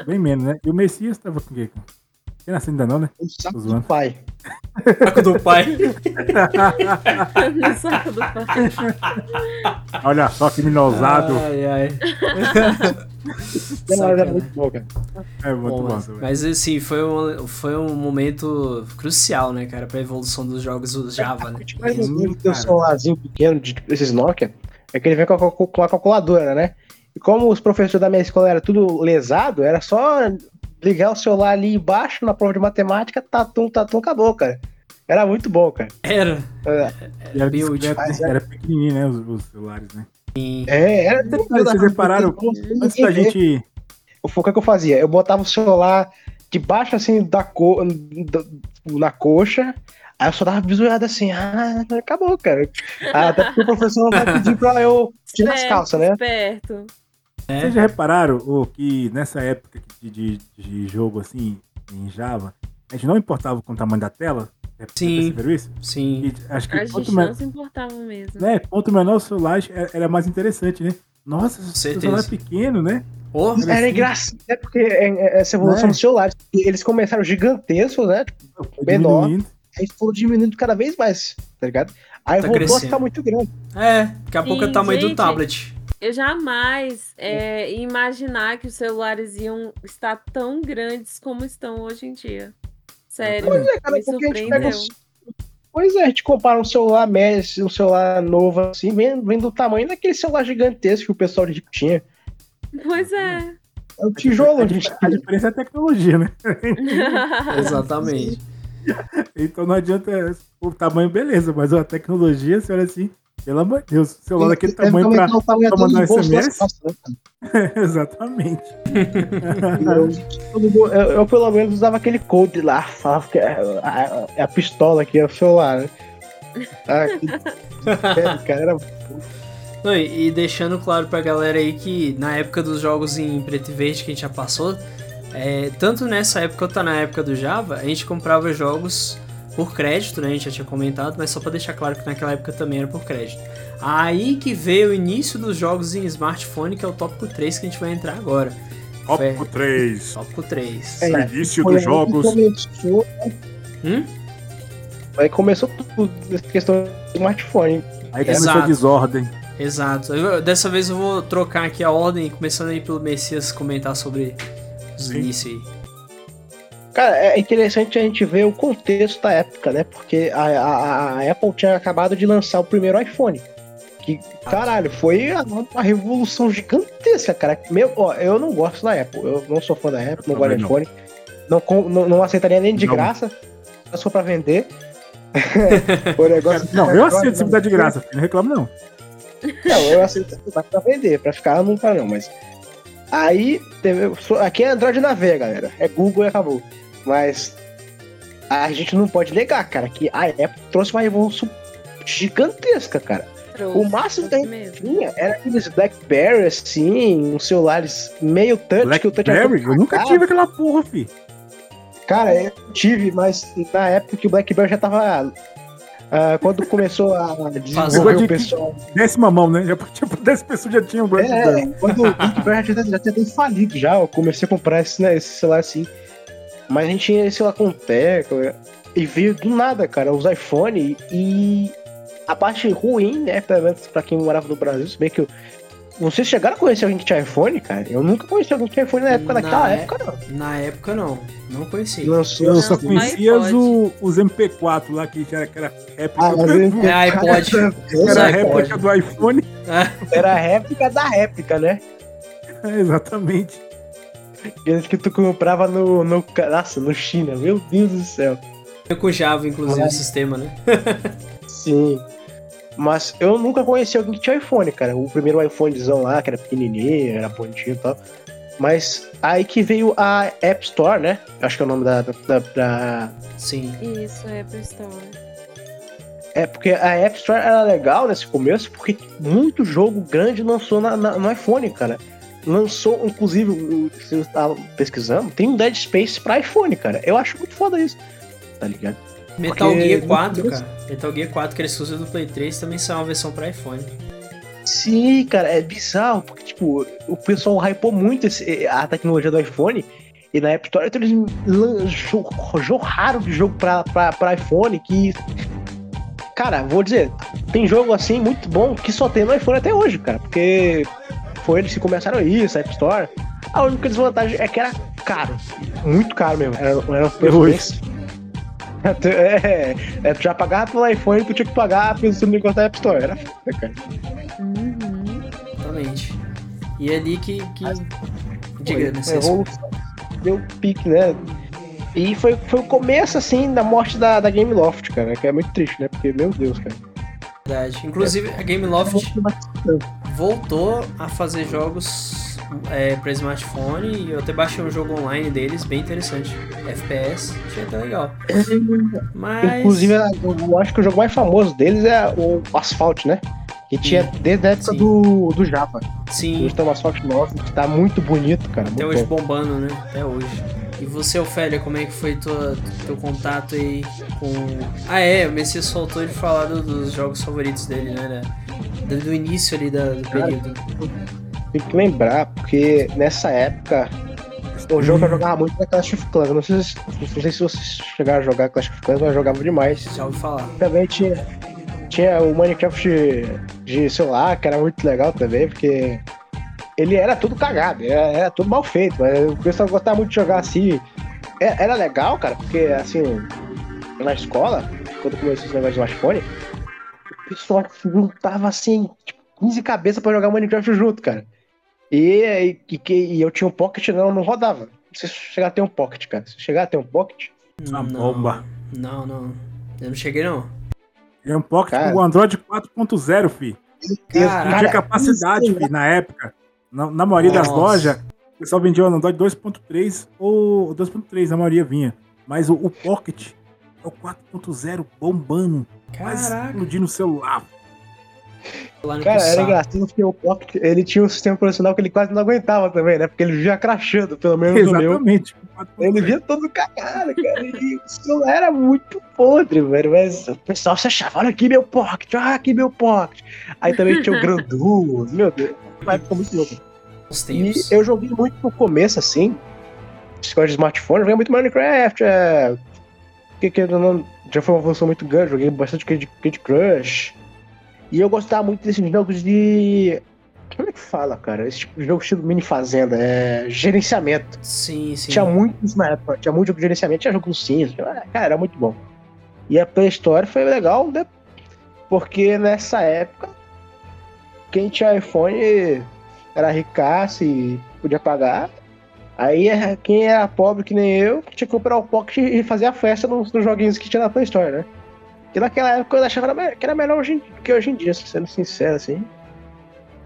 Bem menos, né? E o Messias tava com o quê? Quem nasceu ainda não, né? O saco do pai. Saco do pai. no saco do pai. Olha só que minosado. Ai, ai. Era muito bom, cara. É muito Bom, bom. mas, assim, foi um, foi um momento crucial, né, cara, pra evolução dos jogos do Java, né? Mas o teu cara. celularzinho pequeno, de, esses Nokia, é que ele vem com a, com a calculadora, né? E como os professores da minha escola eram tudo lesado, era só ligar o celular ali embaixo na prova de matemática, tatum, tatum, acabou, cara. Era muito bom, cara. Era. É, E era, útil. né? era pequenininho, né? Os, os celulares, né? É, era. Vocês repararam? Antes da gente. O que que eu fazia? Eu botava o celular debaixo, assim, da co... da- na coxa, aí eu só dava bisoiada assim, ah, acabou, cara. Ah, até porque o professor não vai pedir pra eu tirar as calças, né? Esperto. É. Vocês já repararam o, que nessa época de, de, de jogo assim, em Java, a gente não importava com o tamanho da tela? É, Vocês Sim. perceberam isso? Sim. E acho que A gente men não se importava mesmo. né, quanto menor o celular era, era mais interessante, né? Nossa, o celular é pequeno, né? Oh, Era assim. engraçado, né? Porque é, é, essa evolução Né? dos celulares, eles começaram gigantescos, né? Tipo, Foi menor. diminuindo. aí foram diminuindo cada vez mais, tá ligado? Aí Tá voltou a crescendo. ficar muito grande. é, daqui a pouco é o Sim, tamanho do gente. tablet. Eu jamais é, ia imaginar que os celulares iam estar tão grandes como estão hoje em dia. Sério, Pois é, cara, me porque a gente pega surpreendeu. Pois é, a gente compara um celular médio, um celular novo, assim, vem, vem do tamanho daquele celular gigantesco que o pessoal de tinha. Pois é. É um tijolo, A, gente. a diferença é a tecnologia, né? Exatamente. Então não adianta o tamanho, beleza, mas a tecnologia, você olha assim, pelo amor de Deus, o celular daquele tamanho pra. pra mandar SMS? costas, né? Exatamente. Eu, eu- eu, pelo menos usava aquele code lá, falava que é a, a- a pistola aqui, é o celular, né? Ah, que... é, cara, era Não, e, e deixando claro pra galera aí que na época dos jogos em preto e verde que a gente já passou, é, tanto nessa época quanto na época do Java, a gente comprava jogos por crédito, né? A gente já tinha comentado, mas só pra deixar claro que naquela época também era por crédito. Aí que veio o início dos jogos em smartphone, que é o tópico 3 que a gente vai entrar agora. Tópico 3. Tópico 3. É. Início Foi dos aí jogos. Começou, Hum? aí começou tudo nessa questão do smartphone. Aí começou a desordem. Exato. Eu- dessa vez eu vou trocar aqui a ordem, começando aí pelo Messias comentar sobre os inícios aí. Cara, é interessante a gente ver o contexto da época, né? Porque a, a- a Apple tinha acabado de lançar o primeiro iPhone. Que, caralho, foi uma revolução gigantesca, cara. Meu, ó, eu não gosto da Apple. Eu não sou fã da Apple, não gosto de iPhone. Não, não, não aceitaria nem de Não. graça. Só for pra vender. o negócio Não, eu aceito se me dá de graça. Não reclamo, não. Não, eu aceito pra pra vender, pra ficar não tá não, mas. Aí, teve, aqui é Android na veia, galera. É Google e acabou. Mas a gente não pode negar, cara, que a Apple trouxe uma revolução gigantesca, cara. Trouxe, O máximo que a gente mesmo. tinha era aqueles Blackberry, assim, uns celulares meio touch, que o touch era Blackberry? Eu nunca tive aquela porra, fi. Cara, eu tive, mas na época que o Blackberry já tava. ah, quando começou a desenvolver Negócio o de- pessoal. Décima mão, né? Já, tipo, 10 pessoas já tinham Blackberry. É, quando o Blackberry já, tinha- já tinha até falido já, eu comecei a comprar esse, né, esse celular assim. Mas a gente tinha esse celular com tecla. E veio do nada, cara, os iPhone e a parte ruim, né, pelo menos pra quem morava no Brasil, se bem que eu, vocês chegaram a conhecer alguém que tinha iPhone, cara? Eu nunca conheci alguém que tinha iPhone na época, Na naquela é- época, não. Na época não, não conheci. Lançou Eu Não, só só conhecia os, os MP4 lá, que já que era réplica, Ah, do, É, iPod. era a réplica do iPhone. Era a réplica da réplica, né? É, exatamente. Aqueles que tu comprava no, no. Nossa, no China, meu Deus do céu. Eu com Java, inclusive, É. o sistema, né? Sim. Mas eu nunca conheci alguém que tinha iPhone, cara. O primeiro iPhonezão lá, que era pequenininho, era bonitinho e tal. Mas aí que veio a App Store, né? Acho que é o nome da. da, da- Sim. Isso, é Apple Store. É porque a App Store era legal nesse começo, porque muito jogo grande lançou na- na- no iPhone, cara. Lançou, inclusive, o- se eu tava pesquisando, tem um Dead Space pra iPhone, cara. Eu acho muito foda isso. Tá ligado? Metal Porque Gear no 4, começo- cara. Metal Gear 4, que era exclusivo do Play 3, também saiu uma versão pra iPhone. Sim, cara, é bizarro, porque, tipo, o pessoal hypou muito esse- a tecnologia do iPhone e na App Store, então eles lan- jo- jorraram de jogo pra, pra, pra iPhone que. Cara, vou dizer, tem jogo assim muito bom que só tem no iPhone até hoje, cara, porque foi eles que começaram isso, a App Store. A única desvantagem é que era caro, muito caro mesmo. Era, era um preço Hoje. bem- É, é, tu já pagava pelo iPhone, tu tinha que pagar pelo seu negócio da App Store. Era foda, cara. Uhum. Exatamente. E é ali que. que... Diga, Foi, evolução deu pique, né? E foi, foi o começo, assim, da morte da, da Game Loft, cara, que é muito triste, né? Porque, meu Deus, cara. Verdade. Inclusive, a Gameloft voltou a fazer jogos é, para smartphone e eu até baixei um jogo online deles, bem interessante. FPS, achei até legal. Mas. Inclusive, eu, eu acho que o jogo mais famoso deles é o Asphalt, né? Que tinha desde a época Sim. do, do Java. Sim, Hoje tem um Asphalt 9 que tá muito bonito, cara. até hoje bom. bombando, né? Até hoje. E você, Ofélia, como é que foi tua, teu contato aí com. Ah, é, o Messias soltou de falar do- dos jogos favoritos dele, né? né? Do, do início ali da- do período. Tem que lembrar, porque nessa época, o jogo eu jogava muito era Clash of Clans. Não sei, se, não sei se vocês chegaram a jogar Clash of Clans, mas eu jogava demais. Já ouvi falar. Também tinha, tinha o Minecraft de, de celular, que era muito legal também, porque ele era tudo cagado, era, era tudo mal feito, mas o pessoal gostava muito de jogar assim. É- Era legal, cara, porque assim, na escola, quando começou esse negócio de smartphone, pessoal juntava assim, tipo, 15 cabeças pra jogar Minecraft junto, cara. E, e, que- e eu tinha um Pocket, não, não rodava. Se chegar a ter um Pocket, cara. Se chegar a ter um Pocket, Uma não, bomba. Não, não. Eu não cheguei, não. É um Pocket Cara. com o Android 4.0, fi. Não tinha capacidade, fi, na época. Na, na maioria das Nossa. lojas, o pessoal vendia o Android 2.3 ou 2.3, a maioria vinha. Mas o, o Pocket é o 4.0 bombando, Caraca. explodindo o celular. No Cara, era engraçado porque o Pocket, ele tinha um sistema operacional que ele quase não aguentava também, né? Porque ele via crachando, pelo menos o meu. Exatamente. Ele via todo cagado, cara. E o celular era muito podre, velho. Mas o pessoal se achava, olha aqui meu Pocket, olha aqui meu Pocket. Aí também tinha o Grandu, meu Deus. Mas ficou muito louco. E eu joguei muito no começo, assim. Esse de smartphone, eu joguei muito Minecraft, é. Que, que não, já foi uma evolução muito grande, joguei bastante Candy, Candy Crush. E eu gostava muito desses jogos de. Como é que fala, cara? Esse tipo de jogo estilo mini fazenda, é. gerenciamento. Sim, sim. Tinha muitos na época, tinha muito jogo de gerenciamento, tinha jogo do Sims, cara, era muito bom. E a Play Store foi legal, né? Porque nessa época, quem tinha iPhone era ricaço e podia pagar. Aí eh, quem era pobre que nem eu, tinha que comprar o Pocket e fazer a festa nos, nos joguinhos que tinha na Play Store, né? E naquela época eu achava que era melhor hoje, que hoje em dia, sendo sincero, assim.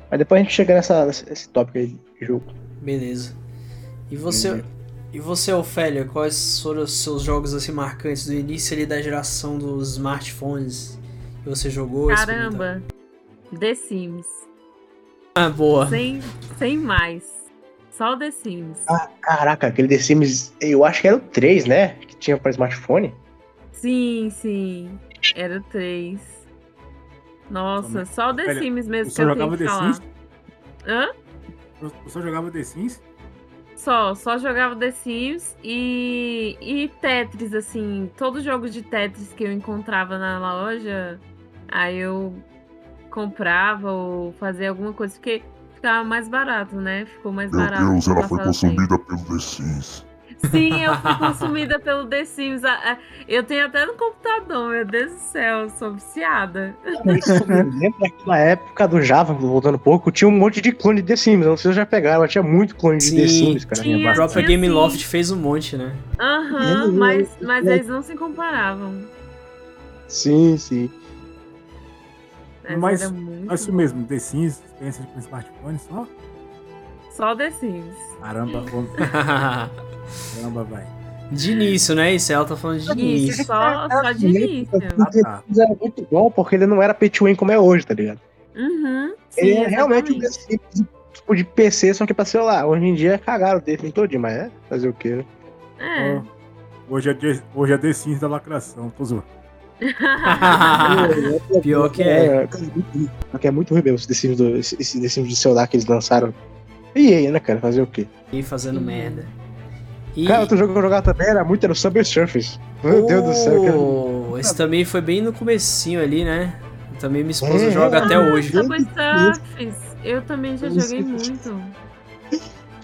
Mas depois a gente chega nessa, nesse, nesse tópico aí de jogo. Beleza. E você, E você, Ofélia, quais foram os seus jogos assim marcantes do início ali da geração dos smartphones que você jogou? Caramba, The Sims. Ah, boa. Sem, sem mais. Só o The Sims. Ah, caraca, aquele The Sims, eu acho que era o 3, né? Que tinha pra smartphone. Sim, sim. Era o 3. Nossa, é? só o The Velho, Sims mesmo Você que eu tenho jogava que The falar. Sims? Hã? Eu só jogava The Sims? Só, só jogava The Sims e, e Tetris, assim, todos os jogos de Tetris que eu encontrava na loja, aí eu comprava ou fazia alguma coisa, porque ficava mais barato, né? Ficou mais Meu barato. Deus, pra ela foi passar o tempo. consumida pelo The Sims. Sim, eu fui consumida pelo The Sims. Ah, ah, Eu tenho até no computador, meu Deus do céu, eu sou viciada. Isso me lembra daquela época do Java, voltando um pouco, tinha um monte de clone de The Sims. Não sei se vocês já pegaram, mas tinha muito clone de Sim, The Sims, cara. na tinha. A própria Game sim. Loft fez um monte, né? Aham, Uhum. mas, mas eles não se comparavam. Sim, sim. Mas, Mas era muito É isso bom. mesmo, The Sims, experiência com smartphone só? Só The Sims. Caramba, ô, caramba, vai. de início, né? Isso ela tá falando de Isso, início. só, só de início. Ah, tá. Era muito bom porque ele não era pay to win como é hoje, tá ligado? Uhum, Ele sim, é realmente um Sims tipo de PC, só que pra celular. Hoje em dia cagaram o The Sims todinho, mas é fazer o quê, né? É. Ó, Hoje é, The, hoje é The Sims da lacração, tô zoando. Pior que é. Porque é muito ruim mesmo esse The Sims, do, esse, esse Sims de celular que eles lançaram. E aí, né, cara? Fazer o quê? E fazendo Sim. merda. E... Cara, outro jogo que eu jogava também era muito, era o Subway Surface. Meu Deus do céu. cara. Oh, Esse também foi bem no comecinho ali, né? Também minha esposa É, joga até hoje. Subway Surfers. Eu também já joguei muito.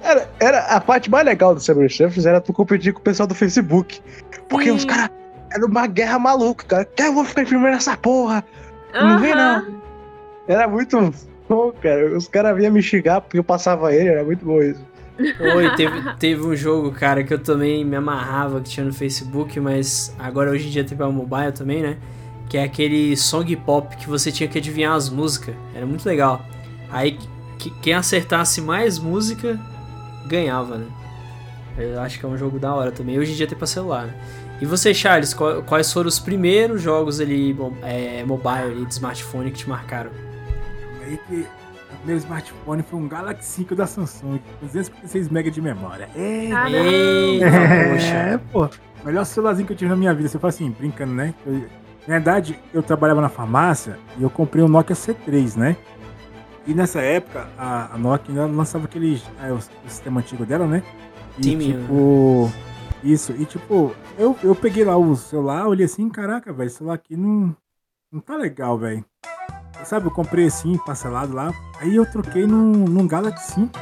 Era, era a parte mais legal do Subway Surface era tu competir com o pessoal do Facebook. Porque Sim. os caras. Era uma guerra maluca, cara. Que eu vou ficar em primeiro nessa porra. Não vem, Aham. não. Era muito bom, cara. Os caras vinham me xingar porque eu passava ele, era muito bom isso. Oi, teve, teve um jogo, cara, que eu também me amarrava que tinha no Facebook, mas agora hoje em dia tem pra mobile também, né? Que é aquele song pop que você tinha que adivinhar as músicas. Era muito legal. Aí que- quem acertasse mais música ganhava, né? Eu acho que é um jogo da hora também. Hoje em dia tem pra celular, né? E você, Charles, quais foram os primeiros jogos ali, é, mobile ali, de smartphone que te marcaram? Aí que o primeiro smartphone foi um Galaxy 5 da Samsung, com 256 MB de memória. É, Caramba. Eita, É, poxa. pô. Melhor celularzinho que eu tive na minha vida. Você fala assim, brincando, né? Eu- na verdade, eu trabalhava na farmácia e eu comprei um Nokia C3, né? E nessa época, a, a Nokia ainda lançava aquele ah, o, o sistema antigo dela, né? E Timinho. tipo. Isso, e tipo, eu, eu peguei lá o celular, olhei assim, caraca, velho, esse celular aqui não, não tá legal, velho. Sabe, eu comprei assim, parcelado lá. Aí eu troquei num, num Galaxy 5.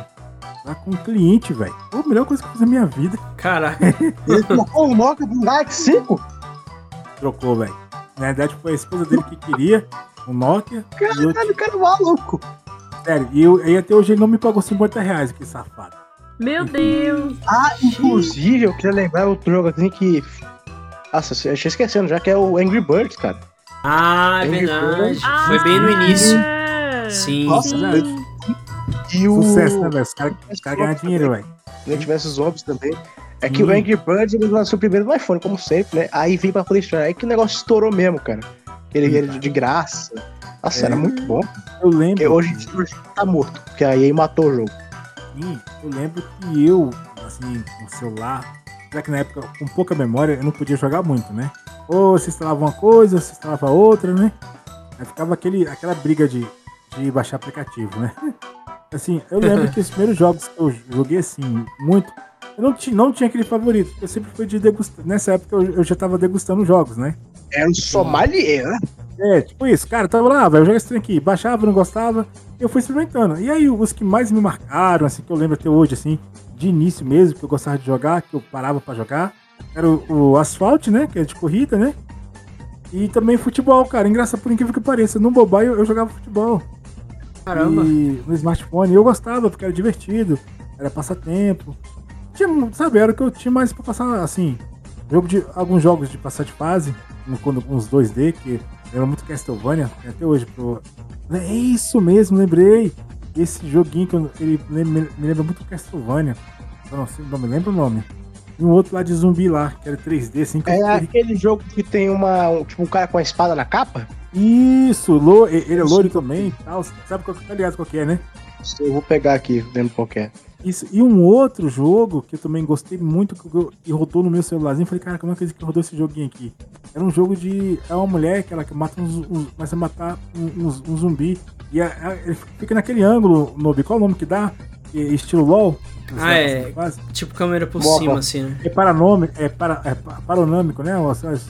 Lá com um cliente, velho. A melhor coisa que eu fiz na minha vida. Caraca. Ele colocou o Nokia do Galaxy 5. Trocou, velho. Na verdade, foi a esposa dele que queria o Nokia. E eu, Caralho, o cara é maluco. sério, e, eu, e até hoje ele não me pagou 50 reais, que safado. Meu Deus. Ah, inclusive, eu queria lembrar outro jogo assim que. Nossa, eu tinha esquecendo já que é o Angry Birds, cara. Ah, é Angry verdade. Birds. Foi bem no início. Ah, Sim. Nossa, sim. E o. Sucesso, né, velho? Os caras cara ganham dinheiro, velho. Se não tivesse os zombies também. É que Hum. o Angry Birds ele lançou primeiro no iPhone, como sempre, né? Aí veio pra PlayStation. Aí que o negócio estourou mesmo, cara. Ele era de, de graça. Nossa, É. era muito bom. Eu lembro. E hoje hoje tá morto, porque a EA matou o jogo. Sim, eu lembro que eu, assim, no celular, já que na época, com pouca memória, eu não podia jogar muito, né? Ou você instalava uma coisa, ou você instalava outra, né? Aí ficava aquele, aquela briga de, de baixar aplicativo, né? Assim, eu lembro que os primeiros jogos que eu joguei, assim, muito, eu não, ti, não tinha aquele favorito, porque eu sempre fui de degustar. Nessa época eu, eu já tava degustando jogos, né? Era o sommelier, né? É, tipo isso, cara, eu tava lá, velho, eu joguei esse trem aqui, baixava, não gostava, e eu fui experimentando. E aí, os que mais me marcaram, assim, que eu lembro até hoje, assim, de início mesmo, que eu gostava de jogar, que eu parava pra jogar, era o, o Asphalt, né, que é de corrida, né, e também futebol, cara, engraçado por incrível que pareça, no mobile eu, eu jogava futebol. Caramba. E no smartphone eu gostava, porque era divertido, era passatempo. Tinha, sabe, era o que eu tinha mais pra passar, assim, jogo de, alguns jogos de passar de fase, quando os 2D, que lembra muito Castlevania, até hoje pro... É isso mesmo, lembrei! Esse joguinho que eu- ele me, lembra muito Castlevania. Eu não, sei, não me lembro o nome. E um outro lá de zumbi lá, que era 3D, assim. que É aquele jogo que tem uma. um- tipo, um cara com a espada na capa? Isso, lo- ele é loiro também e tal. Sabe qual, ligado qual que é, né? Eu vou pegar aqui, lembro qual é. Isso. E um outro jogo que eu também gostei muito que eu- e rodou no meu celularzinho. Falei, cara, como é que que rodou esse joguinho aqui? Era um jogo de. É uma mulher que ela que mata uns, uns, começa a matar um, um zumbi. E a- a- ele fica naquele ângulo, Nobi. Qual é o nome que dá? É Estilo LOL? Ah, é. Tipo câmera por Boa, cima, assim, né? É paranome, é, para, é pa- paronâmico, né?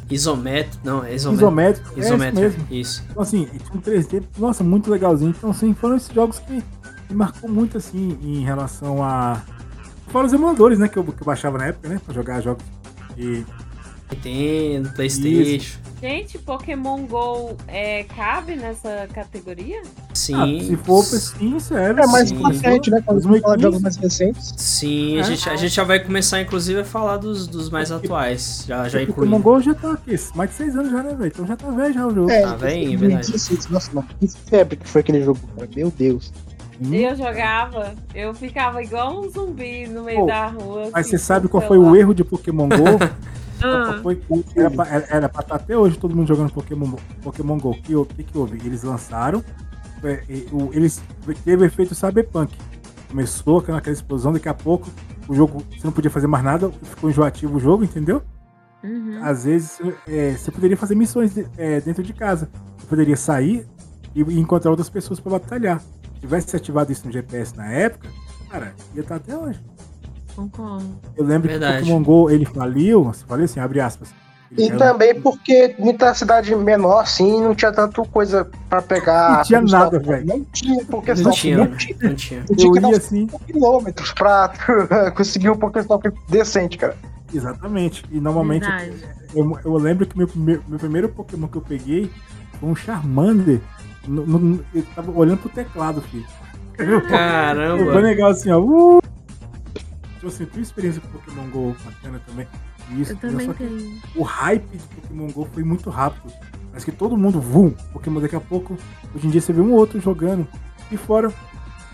Isométrico. Não, é isométrico. Isométrico. É isso mesmo. Isso. Então, assim, e um 3D, nossa, muito legalzinho. Então, assim, foram esses jogos que me marcou muito, assim, em relação a. Fora os emuladores, né, que eu, que eu baixava na época, né, pra jogar jogos. E Nintendo, Playstation. Gente, Pokémon GO é, cabe nessa categoria? Sim. ah, se for sim, sério. É mais Sim. recente, né? Quando a gente fala de 2015. jogos mais recentes. Sim, a, É. gente, a gente já vai começar, inclusive, a falar dos, dos mais atuais. Já, já O incluindo. Pokémon GO já tá aqui, mais de 6 anos já, né, velho? Então já tá velho já o jogo. É, Tá bem, é verdade. 2016. Nossa, mano, que febre que foi aquele jogo, cara. Meu Deus. Hum. Eu jogava, eu ficava igual um zumbi no meio Pô, da rua. Mas assim, você sabe qual foi o celular. erro de Pokémon GO? Ah, Foi era, pra, era, pra estar até hoje todo mundo jogando Pokémon, Pokémon GO. O que, o que, que houve? Eles lançaram, é, o- eles teve o efeito Cyberpunk. Começou aquela aquela explosão, daqui a pouco o jogo, você não podia fazer mais nada, ficou enjoativo o jogo, entendeu? uhum. Às vezes é, você poderia fazer missões é, dentro de casa. Você poderia sair e encontrar outras pessoas pra batalhar. Se tivesse ativado isso no GPS na época, cara, ia estar até hoje. Concordo. Eu lembro Verdade. que o Pokémon GO ele faliu, você falei assim, abre aspas. E caiu- também porque muita cidade menor, assim, não tinha tanto coisa pra pegar. Não tinha nada, velho. Não tinha, porque Não só tinha, não tinha. Não tinha. Eu tinha que ia assim, quilômetros pra conseguir um Pokéstop decente, cara. exatamente. E normalmente eu, eu lembro que meu primeiro, meu primeiro Pokémon que eu peguei foi um Charmander. No, no- eu tava olhando pro teclado, filho. Foi Caramba. legal assim, ó. Uh! Tipo assim, tua experiência com Pokémon GO bacana também. E Isso, Eu também tenho. o hype de Pokémon GO foi muito rápido. Mas que todo mundo, vum, Pokémon daqui a pouco, hoje em dia você vê um outro jogando. E fora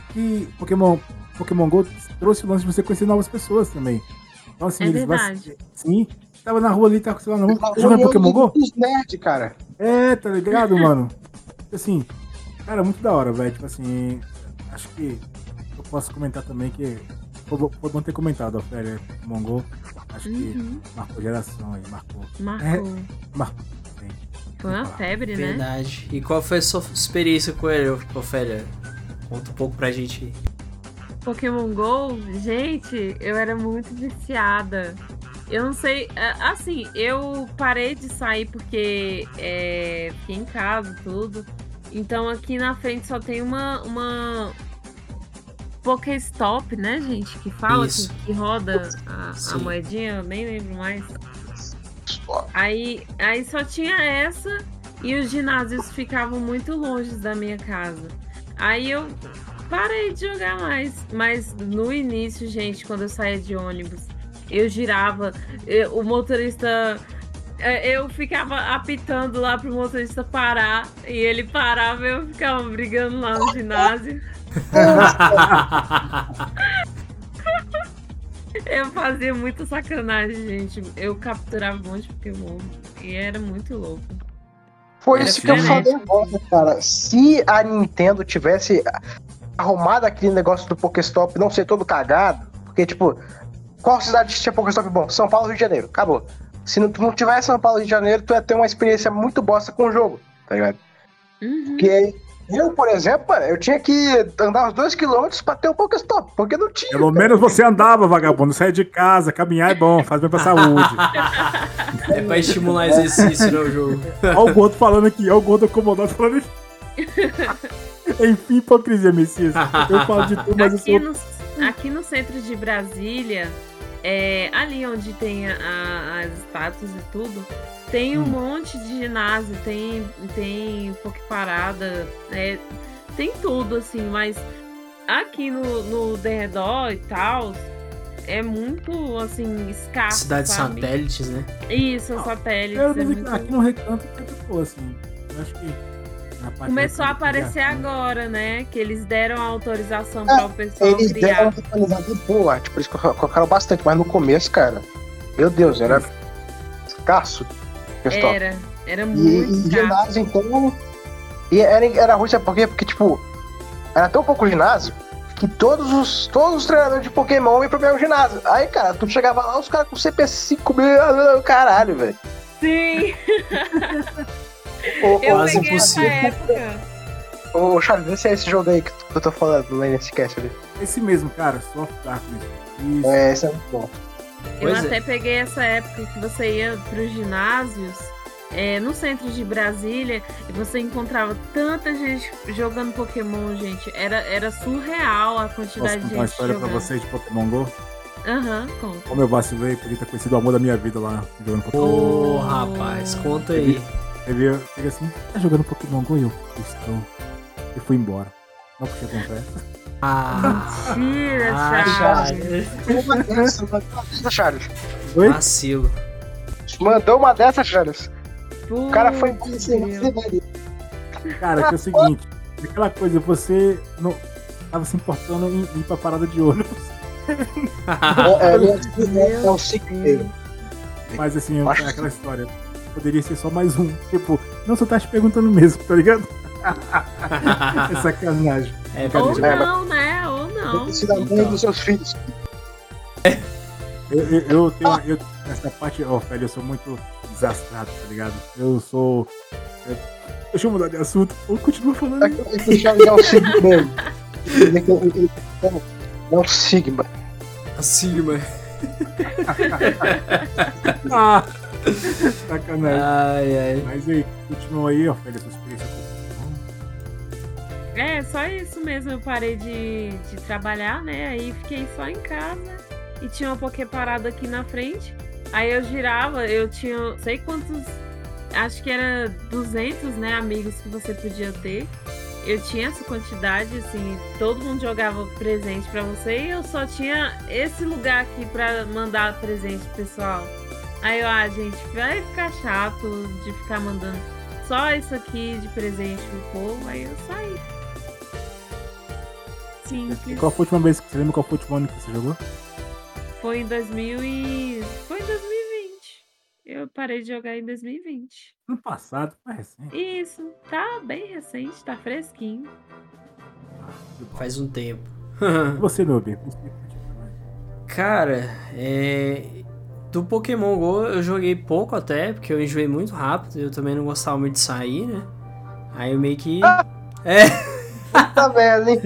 que Pokémon, Pokémon GO trouxe o lance de você conhecer novas pessoas também. Então assim, É eles verdade. sim, tava na rua ali, tava sei lá, não, Tá jogando Pokémon GO? Nerd, cara. É, tá ligado, mano? Assim, cara, muito da hora, velho. Tipo assim, acho que eu posso comentar também que. Foi bom foi bom ter comentado, Ofélia, Pokémon GO. Acho que Uhum. marcou geração aí, marcou. Marcou. Marcou. sim. Foi uma febre, né? Verdade. E qual foi a sua experiência com ele, Ofélia? Conta um pouco pra gente. aí. Pokémon GO, gente, eu era muito viciada. Eu não sei, a- assim, eu parei de sair porque é, fiquei em casa tudo. Então aqui na frente só tem uma, uma Pokéstop, né, gente? Que fala, que, que roda a, a moedinha, eu nem lembro mais. Aí, aí só tinha essa e os ginásios ficavam muito longe da minha casa. Aí eu parei de jogar mais. Mas no início, gente, quando eu saía de ônibus, eu girava, eu- o motorista. é, Eu ficava apitando lá pro motorista parar e ele parava e eu ficava brigando lá no ginásio. Eu fazia muita sacanagem, gente. Eu capturava um monte de Pokémon e era muito louco. Foi Era isso que eu falei agora, cara. Se a Nintendo tivesse arrumado aquele negócio do Pokéstop, não ser todo cagado, porque, tipo, qual cidade tinha Pokéstop bom? São Paulo, Rio de Janeiro. Acabou. Se não, tu não tivesse São Paulo, Rio de Janeiro, tu ia ter uma experiência muito bosta com o jogo, tá ligado? Uhum. Porque eu, por exemplo, eu tinha que andar uns 2km pra ter um Pokéstop, porque não tinha. Pelo menos você andava, vagabundo. Saia de casa, caminhar é bom, faz bem pra saúde. É pra estimular exercício no jogo. Olha o Gordo falando aqui, olha o Gordo acomodado falando aqui. Enfim, hipocrisia, Messias. Eu falo de tudo, mas eu Aqui sou. no, aqui no centro de Brasília, é, ali onde tem a- a- as estátuas e tudo, tem um Hum. monte de ginásio, tem, tem Poképarada, é, tem tudo, assim, mas aqui no, no derredor e tal, é muito, assim, escasso, Cidades sabe? satélites, né? Isso, satélites, Eu, é muito... aqui no recanto sempre foi assim. Eu acho que. Começou a aparecer agora, né? Que eles deram a autorização É, para o pessoal Eles deram criar. uma atualizada boa, tipo, eles colocaram bastante, mas no começo, cara, Meu Deus, era escasso. Era, era E, muito e escasso. ginásio, então. E era, era ruim, sabe por quê? Porque, tipo, era tão pouco ginásio que todos os, todos os treinadores de Pokémon iam pro mesmo ginásio. Aí, cara, tu chegava lá, os caras com CP5, meu caralho, velho. Sim, Ô, eu Quase peguei impossível. época. ô, Charles, vê se é esse jogo aí que eu tô falando lá nesse cast ali. Esse mesmo, cara, Soft Darkness. Isso. É, esse é muito bom. Eu Pois é. até peguei essa época que você ia pros ginásios é, no centro de Brasília e você encontrava tanta gente jogando Pokémon, gente. Era, era surreal a Posso quantidade de contar uma gente história pra jogando. vocês de Pokémon GO? Aham, conta. Como eu vacilei, podia ter conhecido o amor da minha vida lá jogando Pokémon. Ô, rapaz, conta aí. Teve, teve assim, tá jogando Pokémon Go e eu, estou. E fui embora. Não puxei a conversa. Ah, Mentira, ah, Charles. Uma dessa, uma dessa, Charles. Oi? Vacilo. Mandou uma dessa, Charles. O cara foi embora sem. Cara, que é o seguinte, aquela coisa, você não tava se importando em ir pra parada de ônibus. É, é, é, é ciclo dele. Mas assim, é aquela história. Poderia ser só mais um. Tipo, não, só tá te perguntando mesmo, tá ligado? É sacanagem. É, Ou não, né? Ou não. Da mãe Então. dos seus filhos. Eu, eu, eu tenho. Eu, essa parte, ó, velho, eu sou muito desastrado, tá ligado? Eu sou. eu- deixa eu mudar de assunto. Eu continuo falando. É um sigma dele. Ele- ele- ele- É um sigma. Sigma. Ah, sacanagem. Ai, ai. Mas aí, continua aí, ó, essa experiência com É, só isso mesmo. Eu parei de, de trabalhar, né? Aí fiquei só em casa e tinha uma Poké parada aqui na frente. Aí eu girava, eu tinha sei quantos, acho que era 200, né, amigos que você podia ter. Eu tinha essa quantidade, assim, todo mundo jogava presente pra você e eu só tinha esse lugar aqui pra mandar presente pro pessoal. Aí eu, ah, gente, vai ficar chato de ficar mandando só isso aqui de presente pro povo. Aí eu saí. Simples. Qual foi a última vez que você lembra qual foi o último ano que você jogou? Foi em 2000 e... Foi em 2020. Eu parei de jogar em 2020. Ano passado, foi recente. Isso, tá bem recente, tá fresquinho. Faz um tempo. E você, Noob? Você- Cara, é. Do Pokémon GO eu joguei pouco até, porque eu enjoei muito rápido. Eu também não gostava muito de sair, né? Aí eu meio que. É. Tá velho, hein?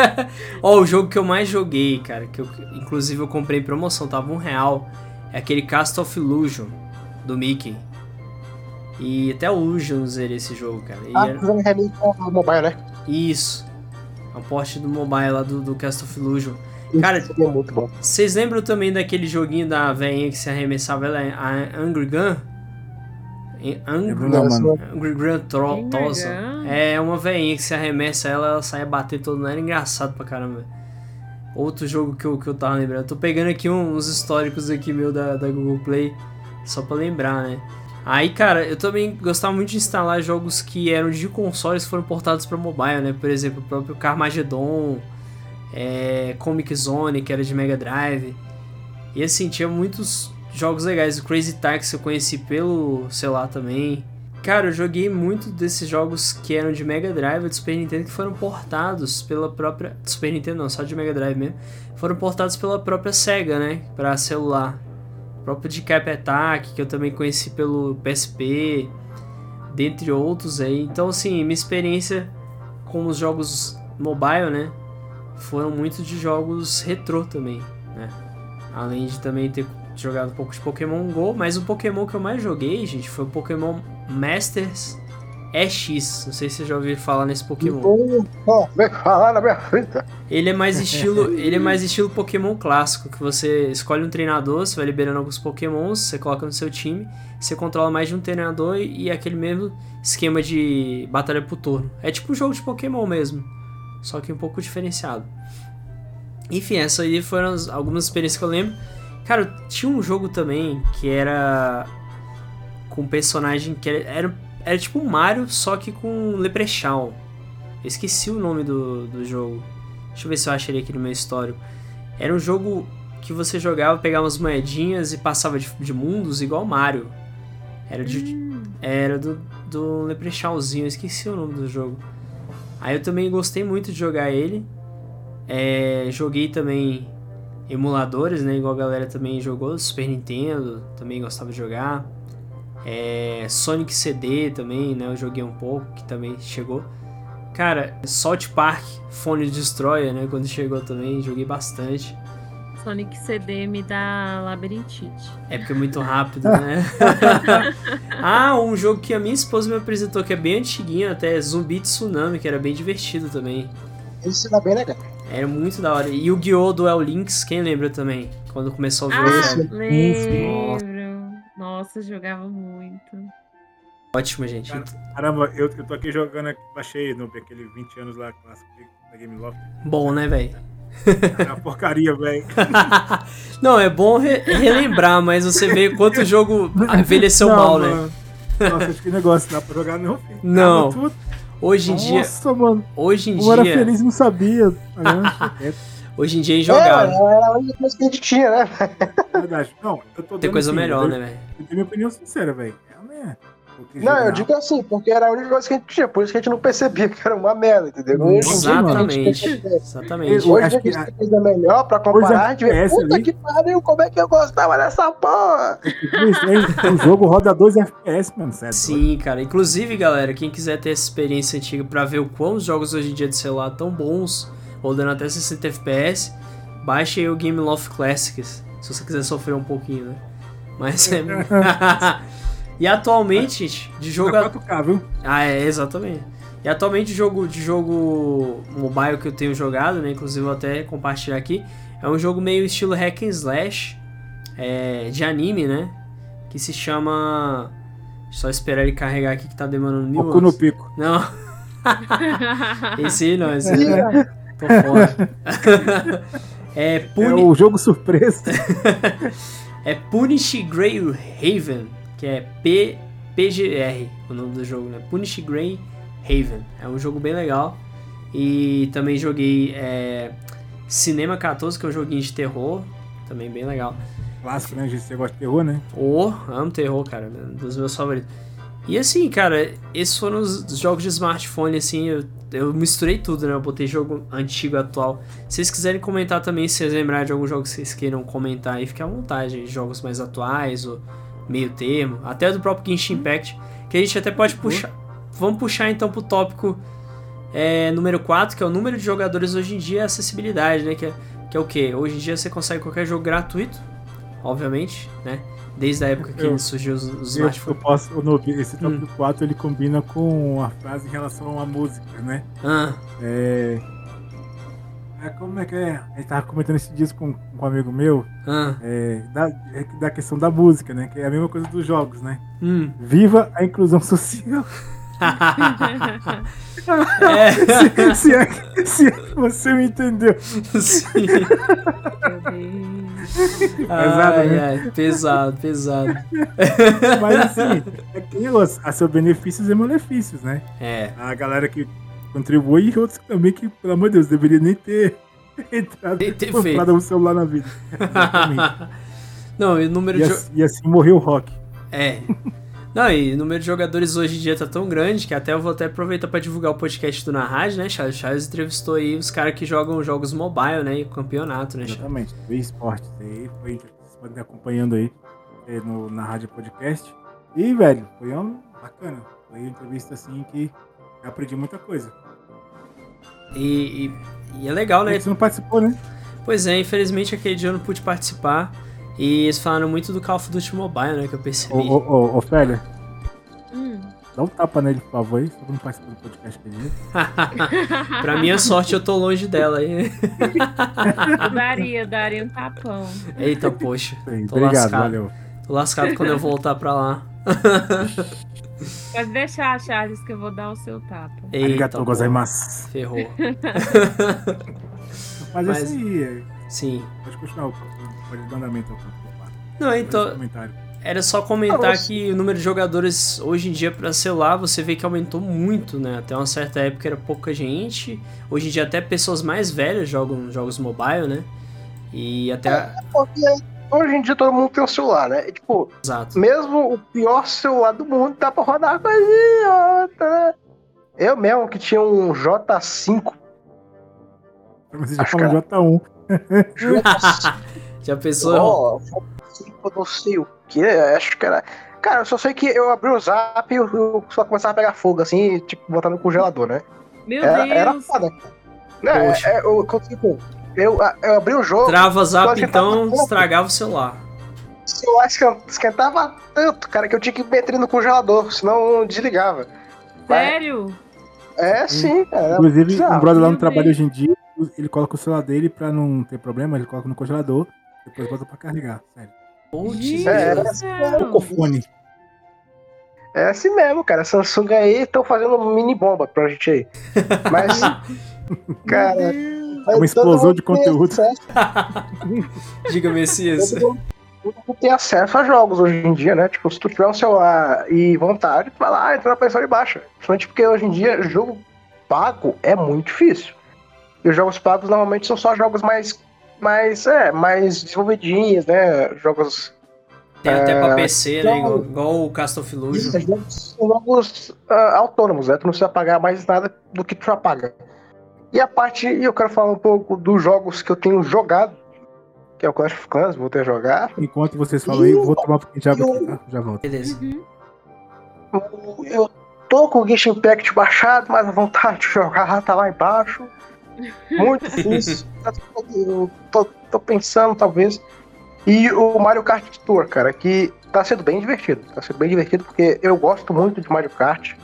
Ó, o jogo que eu mais joguei, cara, que eu, inclusive eu comprei em promoção, tava um real. É aquele Cast of Illusion do Mickey. E até o eu zerei esse jogo, cara. E Ah, era- com o mobile, né? Isso. É um porte do mobile lá do, do Cast of Illusion. Cara, é muito bom. Vocês lembram também daquele joguinho da velhinha que se arremessava ela, a Angry Gun? Angry, Lembro não, Nossa, mano. Angry Gun Tro- Angry Tosa. Gun? É uma velhinha que se arremessa ela, ela sai a bater todo mundo. Era engraçado pra caramba. Outro jogo que eu, que eu tava lembrando. Tô pegando aqui um- uns históricos aqui meu da, da Google Play, só pra lembrar, né? Aí, cara, eu também gostava muito de instalar jogos que eram de consoles que foram portados pra mobile, né? Por exemplo, o próprio Carmageddon, é, Comic Zone, que era de Mega Drive. E assim, tinha muitos jogos legais. O Crazy Taxi eu conheci pelo celular também. Cara, eu joguei muito desses jogos que eram de Mega Drive e do Super Nintendo que foram portados pela própria. Super Nintendo não, só de Mega Drive mesmo. Foram portados pela própria SEGA, né? Pra celular. O próprio de Cap Attack, que eu também conheci pelo PSP, dentre outros aí. Então, assim, minha experiência com os jogos mobile, né? Foram muito de jogos retrô também, né? Além de também ter jogado um pouco de Pokémon GO, mas o Pokémon que eu mais joguei, gente, foi o Pokémon Masters EX. Não sei se vocês já ouviram falar nesse Pokémon. Vem falar na minha frente. Ele é mais estilo, ele é mais estilo Pokémon clássico, que você escolhe um treinador, você vai liberando alguns Pokémons, você coloca no seu time, você controla mais de um treinador e, e aquele mesmo esquema de batalha por turno. É tipo um jogo de Pokémon mesmo, só que um pouco diferenciado. Enfim, essas aí foram as- algumas experiências que eu lembro. Cara, tinha um jogo também que era com um personagem que era, era, era tipo um Mario, só que com Leprechaun. Eu esqueci o nome do, do jogo. Deixa eu ver se eu acho ele aqui no meu histórico. Era um jogo que você jogava, pegava umas moedinhas e passava de, de mundos igual Mario. Era de, Hum, era do, do Leprechauzinho, eu esqueci o nome do jogo. Aí eu também gostei muito de jogar ele. É, joguei também emuladores, né? Igual a galera também jogou, Super Nintendo, também gostava de jogar. É, Sonic CD também, né? Eu joguei um pouco, que também chegou. Cara, Salt Park, Phone Destroyer, né? Quando chegou também, joguei bastante. Sonic CD me dá labirintite. É porque é muito rápido, né? ah, um jogo que a minha esposa me apresentou que é bem antiguinho até, Zumbi Tsunami, que era bem divertido também. Isso era bem legal. Era muito da hora. E o Yu-Gi-Oh! Duel Links, quem lembra também? Quando começou o jogo. Ah, sabe? lembro. Nossa, jogava muito. Ótimo, gente. Cara, Caramba, eu, eu tô aqui jogando, aqui, baixei no, aquele 20 anos lá clássico da Game Loft. Bom, né, velho? É uma porcaria, velho. Não, é bom re- relembrar, mas você vê quanto o jogo envelheceu Não, mal, né? mano. Nossa, acho que negócio, dá pra jogar não, filho. Não. Tudo. Hoje em dia, Nossa, mano. hoje em Eu era dia, feliz e não sabia. É hoje em dia é É, injogável. era a única coisa que a gente tinha, né? verdade. Não, eu tô Tem coisa assim, melhor, eu, né, velho? Eu tenho minha opinião sincera, velho. É, Não, eu digo assim, porque era a única coisa que a gente tinha, por isso que a gente não percebia que era uma merda, entendeu? Hoje dia, Exatamente. Exatamente. Hoje acho a que gente a- tem coisa melhor pra comparar, a gente vê, FPS puta ali- que pariu, como é que eu gostava dessa porra? O jogo roda 2 FPS, mano. Sério. Sim, cara. Inclusive, galera, quem quiser ter essa experiência antiga pra ver o quão os jogos hoje em dia de celular tão bons, rodando até 60 FPS, baixe aí o Game Loft Classics, se você quiser sofrer um pouquinho, né? Mas é... e atualmente, de jogo... Joga 4K, viu? Ah, é, exatamente. E atualmente o jogo de jogo mobile que eu tenho jogado, né? Inclusive eu vou até compartilhar aqui. É um jogo meio estilo hack and slash é, de anime, né? Que se chama. Só esperar ele carregar aqui que tá demorando mil Boku no anos. pico. Não, esse aí não, esse aí não. Tô fora. é, É Puni... o jogo surpresa. é Punish Grey Haven, que é P... PGR, o nome do jogo, né? Punish Grey Haven. É um jogo bem legal. E também joguei é, Cinema 14, que é um joguinho de terror. Também bem legal. Clássico, né, gente? Você gosta de terror, né? Oh, amo terror, cara. Um dos meus favoritos. E assim, cara, esses foram os jogos de smartphone, assim, eu, eu misturei tudo, né? Eu botei jogo antigo atual. Se vocês quiserem comentar também, se vocês lembrarem de algum jogo que vocês queiram comentar aí, fique à vontade. Jogos mais atuais, ou meio termo, até do próprio Genshin Impact, que a gente até pode puxar. Vamos puxar então pro tópico é, número 4, que é o número de jogadores hoje em dia e a acessibilidade, né? Que é, que é o quê? Hoje em dia você consegue qualquer jogo gratuito, obviamente, né? Desde a época que Eu- surgiu os, os Eu, eu smartphones. posso, ô, Noob, esse top Hum. 4 ele combina com a frase em relação à música, né? Ah, É. é, como é que é? A gente tava comentando esses dias com, com um amigo meu, ah, é, da, é, da questão da música, né? Que é a mesma coisa dos jogos, né? hum. Viva a inclusão social. é, se, é, que- se é você me entendeu. sim. Deus. Ai, né? ai, pesado, pesado. Mas assim, é que há seus benefícios e malefícios, né? É, A galera que contribui e outros também que, pelo amor de Deus, deveria nem ter entrado Nem ter comprado um celular na vida. Não, e o número E, de. assim, e assim morreu o rock. É. Não, e o número de jogadores hoje em dia tá tão grande que até eu vou até aproveitar pra divulgar o podcast do Na Rádio, né, Charles? Charles entrevistou aí os caras que jogam jogos mobile, né? E o campeonato, né, Charles? Exatamente. Veio esporte. Aí foi, podem acompanhando aí é, no, na rádio podcast. E, velho, foi um bacana. Foi uma entrevista assim que eu aprendi muita coisa. E, e, e é legal, né? Você não participou, né? Pois é, infelizmente aquele dia eu não pude participar. E eles falaram muito do Call of Duty Mobile, né? Que eu percebi. ô, ô, ô Félia, Hum. dá um tapa nele, por favor, aí, só pra não participar do podcast aquele dia. pra minha sorte, eu tô longe dela aí. Eu daria, eu daria um tapão. Eita, poxa. Aí, Tô Obrigado, lascado. valeu. Tô lascado quando eu voltar pra lá. Pode deixar, Charles, que eu vou dar o seu tapa. Eita, Arigatou gozaimasu. Ferrou. Mas, Mas- esse aí, é, Sim. pode continuar, pode dar andamento ao. Não, então. Era só comentar Nossa. que o número de jogadores hoje em dia para celular você vê que aumentou muito, né? Até uma certa época era pouca gente. Hoje em dia até pessoas mais velhas jogam jogos mobile, né? E até. Porque hoje em dia todo mundo tem um celular, né? E, tipo, Exato. mesmo o pior celular do mundo dá pra rodar uma coisinha, né? Eu mesmo que tinha um J5. Você já falou que J1. J5, Já pensou? ó, J5, não sei o que, acho que era. Cara, eu só sei que eu abri o zap e eu, eu só começava a pegar fogo, assim, tipo, botar no congelador, né? Meu Era, Deus. era foda. Né, Poxa. é, eu, tipo, eu, eu abri o jogo, Trava zap, então estragava o celular. o celular esquen- esquentava tanto, cara, que eu tinha que meter ele no congelador, senão não desligava. Sério? É, sim, cara. Inclusive, bizarro. um brother lá no trabalho hoje em dia, ele coloca o celular dele pra não ter problema, ele coloca no congelador, depois bota pra carregar. Sério. Putz, É, é. Fone. É assim mesmo, cara. Samsung aí estão fazendo mini bomba pra gente aí. Mas, cara. É uma explosão de conteúdo. Diga, Messias. Todo mundo tem acesso a jogos hoje em dia, né? Tipo, se tu tiver um celular e vontade, tu vai lá, entra na Play Store e baixa. Principalmente porque hoje em dia, jogo pago é muito difícil. E os jogos pagos normalmente são só jogos mais. mais, é, mais desenvolvidinhos, né? Jogos Tem até pra É, PC, né? Igual, igual o Cast of Illusion. Esses jogos são jogos ah, autônomos, né? Tu não precisa pagar mais nada do que tu já paga. E a parte, e eu quero falar um pouco dos jogos que eu tenho jogado, que é o Clash of Clans, vou ter jogar. Enquanto vocês falam aí, vou tomar um pouquinho de água aqui, tá? Já volto. Beleza. Uhum. Eu tô com o Genshin Impact baixado, mas a vontade de jogar tá lá embaixo. Muito difícil. eu tô, tô pensando, talvez. E o Mario Kart Tour, cara, que tá sendo bem divertido. Tá sendo bem divertido porque eu gosto muito de Mario Kart.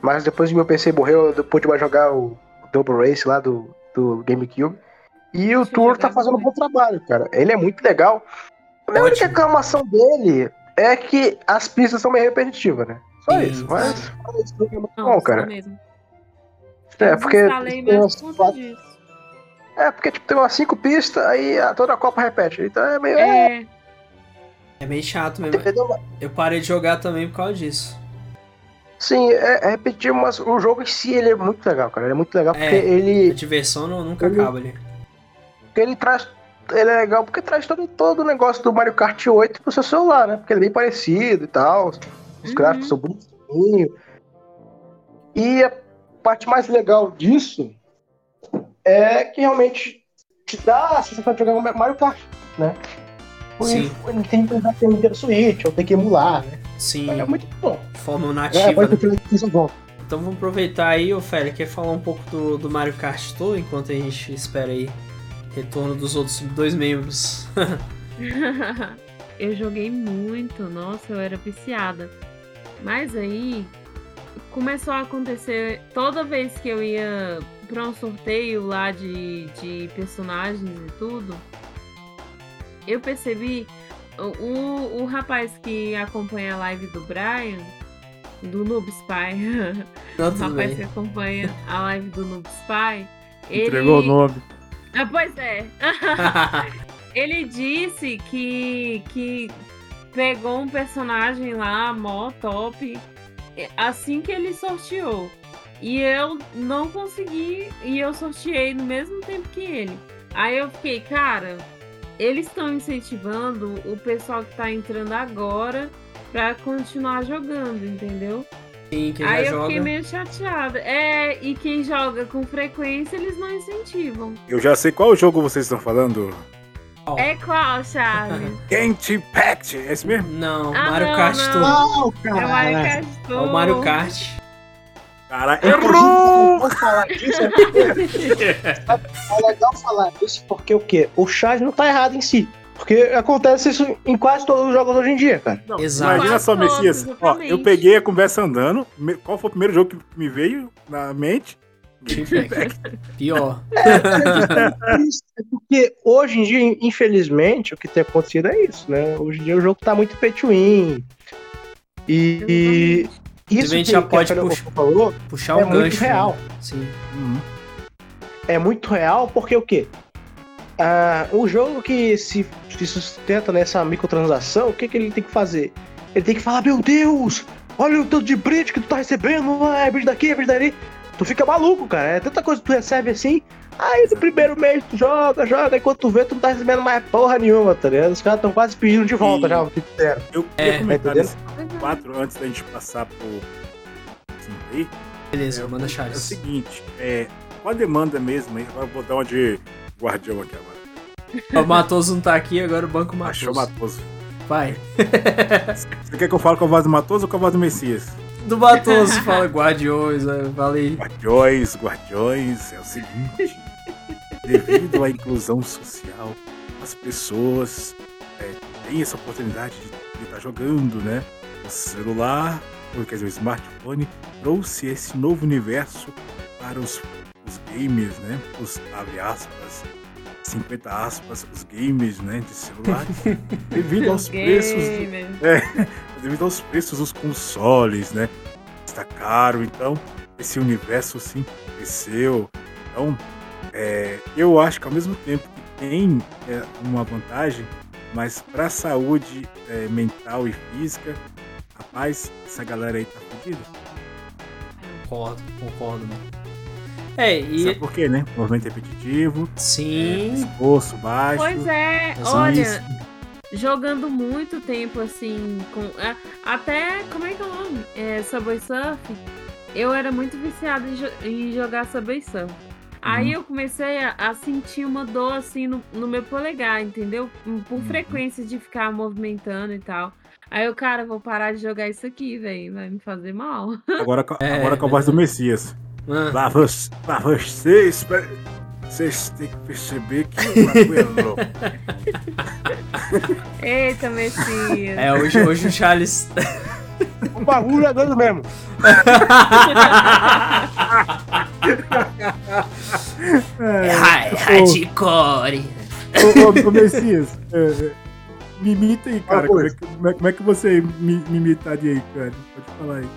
Mas depois que meu PC morreu, eu pude mais jogar o Double Race lá do, do GameCube. E o Tour tá fazendo um bom trabalho, cara. Ele é muito legal. A minha única Ótimo. reclamação dele é que as pistas são meio repetitivas, né? Só Sim, isso. Mas fora isso, é muito Não, bom, cara. mesmo. É, Eu porque. quatro-. É, porque tipo, tem umas cinco pistas, aí a- toda a Copa repete. Então é meio. É. É, É meio chato mesmo. entendeu? Eu parei de jogar também por causa disso. Sim, é, é repetitivo, mas o jogo em si ele é muito legal, cara. Ele é muito legal porque É. A ele, diversão não, nunca Ele- acaba ali. porque ele traz. Ele é legal porque traz todo, todo o negócio do Mario Kart 8 pro seu celular, né? Porque ele é bem parecido e tal. Os Uhum. gráficos são bonitinhos. E a parte mais legal disso é que realmente te dá a sensação de jogar um Mario Kart, né? Sim. Ele tem que usar o Nintendo Switch, ou tem que emular, né? Sim, É muito bom. forma É, nativa. pode né? bom. Então vamos aproveitar aí, Félix, quer falar um pouco do, do Mario Kart Tour enquanto a gente espera aí retorno dos outros dois membros. eu joguei muito, nossa, eu era viciada. Mas aí começou a acontecer toda vez que eu ia pra um sorteio lá de, de personagens e tudo, eu percebi o, o, rapaz que acompanha a live do Brian, do Noob Spy, Não, o rapaz que bem. acompanha a live do Noob Spy, ele... Entregou o nome. Ah, pois é. Ele disse que, que pegou um personagem lá, mó top, assim que ele sorteou. E eu não consegui, e eu sorteei no mesmo tempo que ele. Aí eu fiquei, cara, eles estão incentivando o pessoal que tá entrando agora pra continuar jogando, entendeu? Sim, quem já Aí eu joga. fiquei meio chateada. É, e quem joga com frequência, eles não incentivam. Eu já sei qual jogo vocês estão falando. É qual, Charles? Genshin Impact, é esse mesmo? Não, Ah, Mario não, Kart não. Tour. Não, É o Mario Kart É o Mario Kart. Caralho, É errou! legal falar disso, é legal falar disso porque o quê? O Charles não tá errado em si. Porque acontece isso em quase todos os jogos hoje em dia, cara. Exato. Imagina só, Messias. Ó, eu peguei a conversa andando. Qual foi o primeiro jogo que me veio na mente? Pior. Isso, é porque hoje em dia, infelizmente, o que tem acontecido é isso, né? Hoje em dia o jogo tá muito pay to win. E, e isso que, já que pode a Fernanda puxar- falou Puxar é o muito gancho. né? real. Sim. Uhum. é muito real porque o quê? Ah, um jogo que se, se sustenta nessa microtransação, o que, que ele tem que fazer? Ele tem que falar, meu Deus, olha o tanto de bridge que tu tá recebendo, ah, é bridge daqui, é bridge dali. Tu fica maluco, cara. É tanta coisa que tu recebe assim, Aí no primeiro mês tu joga, joga, e quando tu vê, tu não tá recebendo mais porra nenhuma, tá ligado? Os caras tão quase pedindo de volta E- já o que fizeram. Eu queria É, comentar tá nesse 4 antes da gente passar pro 5 aí. Beleza, É, manda É o Charles. seguinte, é, com a demanda mesmo, aí, agora eu vou dar uma de guardião aqui agora. O Matoso não tá aqui, agora o banco Achou Matoso. Matoso. Vai. Você quer que eu fale com a voz do Matoso ou com a voz do Messias? Do Matoso fala Guardiões, né? falei. Guardiões, guardiões, é o seguinte. Devido à inclusão social, as pessoas é, têm essa oportunidade de estar jogando, né? O celular, ou quer dizer, o smartphone, trouxe esse novo universo para os, os gamers, né? Os, abre aspas, 50 aspas, os gamers, né? De celulares. devido aos preços Gamer. Devido aos preços dos consoles, né? Está caro, então esse universo assim cresceu. Então, é, eu acho que ao mesmo tempo que tem é, uma vantagem, mas para a saúde é, mental e física, rapaz, essa galera aí tá fodida. Concordo, concordo, mano. É, e. Sabe por quê, né? Movimento repetitivo, é, Sim. esforço baixo. Pois é, olha, isso. Jogando muito tempo assim, com até como é que é o nome? É, Subway Surf. Eu era muito viciada em, jo- em jogar Subway Surf. Aí Uhum. eu comecei a, a sentir uma dor assim no, no meu polegar, entendeu? Por Uhum. frequência de ficar movimentando e tal. Aí eu, cara, vou parar de jogar isso aqui, velho. Vai me fazer mal. Agora, com- É. agora com a voz do Messias. Ah, Pra, vo pra vocês, vocês têm que perceber que o bagulho é louco. Eita, Messias. É, hoje, hoje o Charles. O bagulho é doido mesmo. É hard- hardcore. Ô, ô, ô Messias, é, é, me imita aí, cara. Ah, Como é, que, como é- como é que você me, me imitaria aí, cara? Pode falar aí.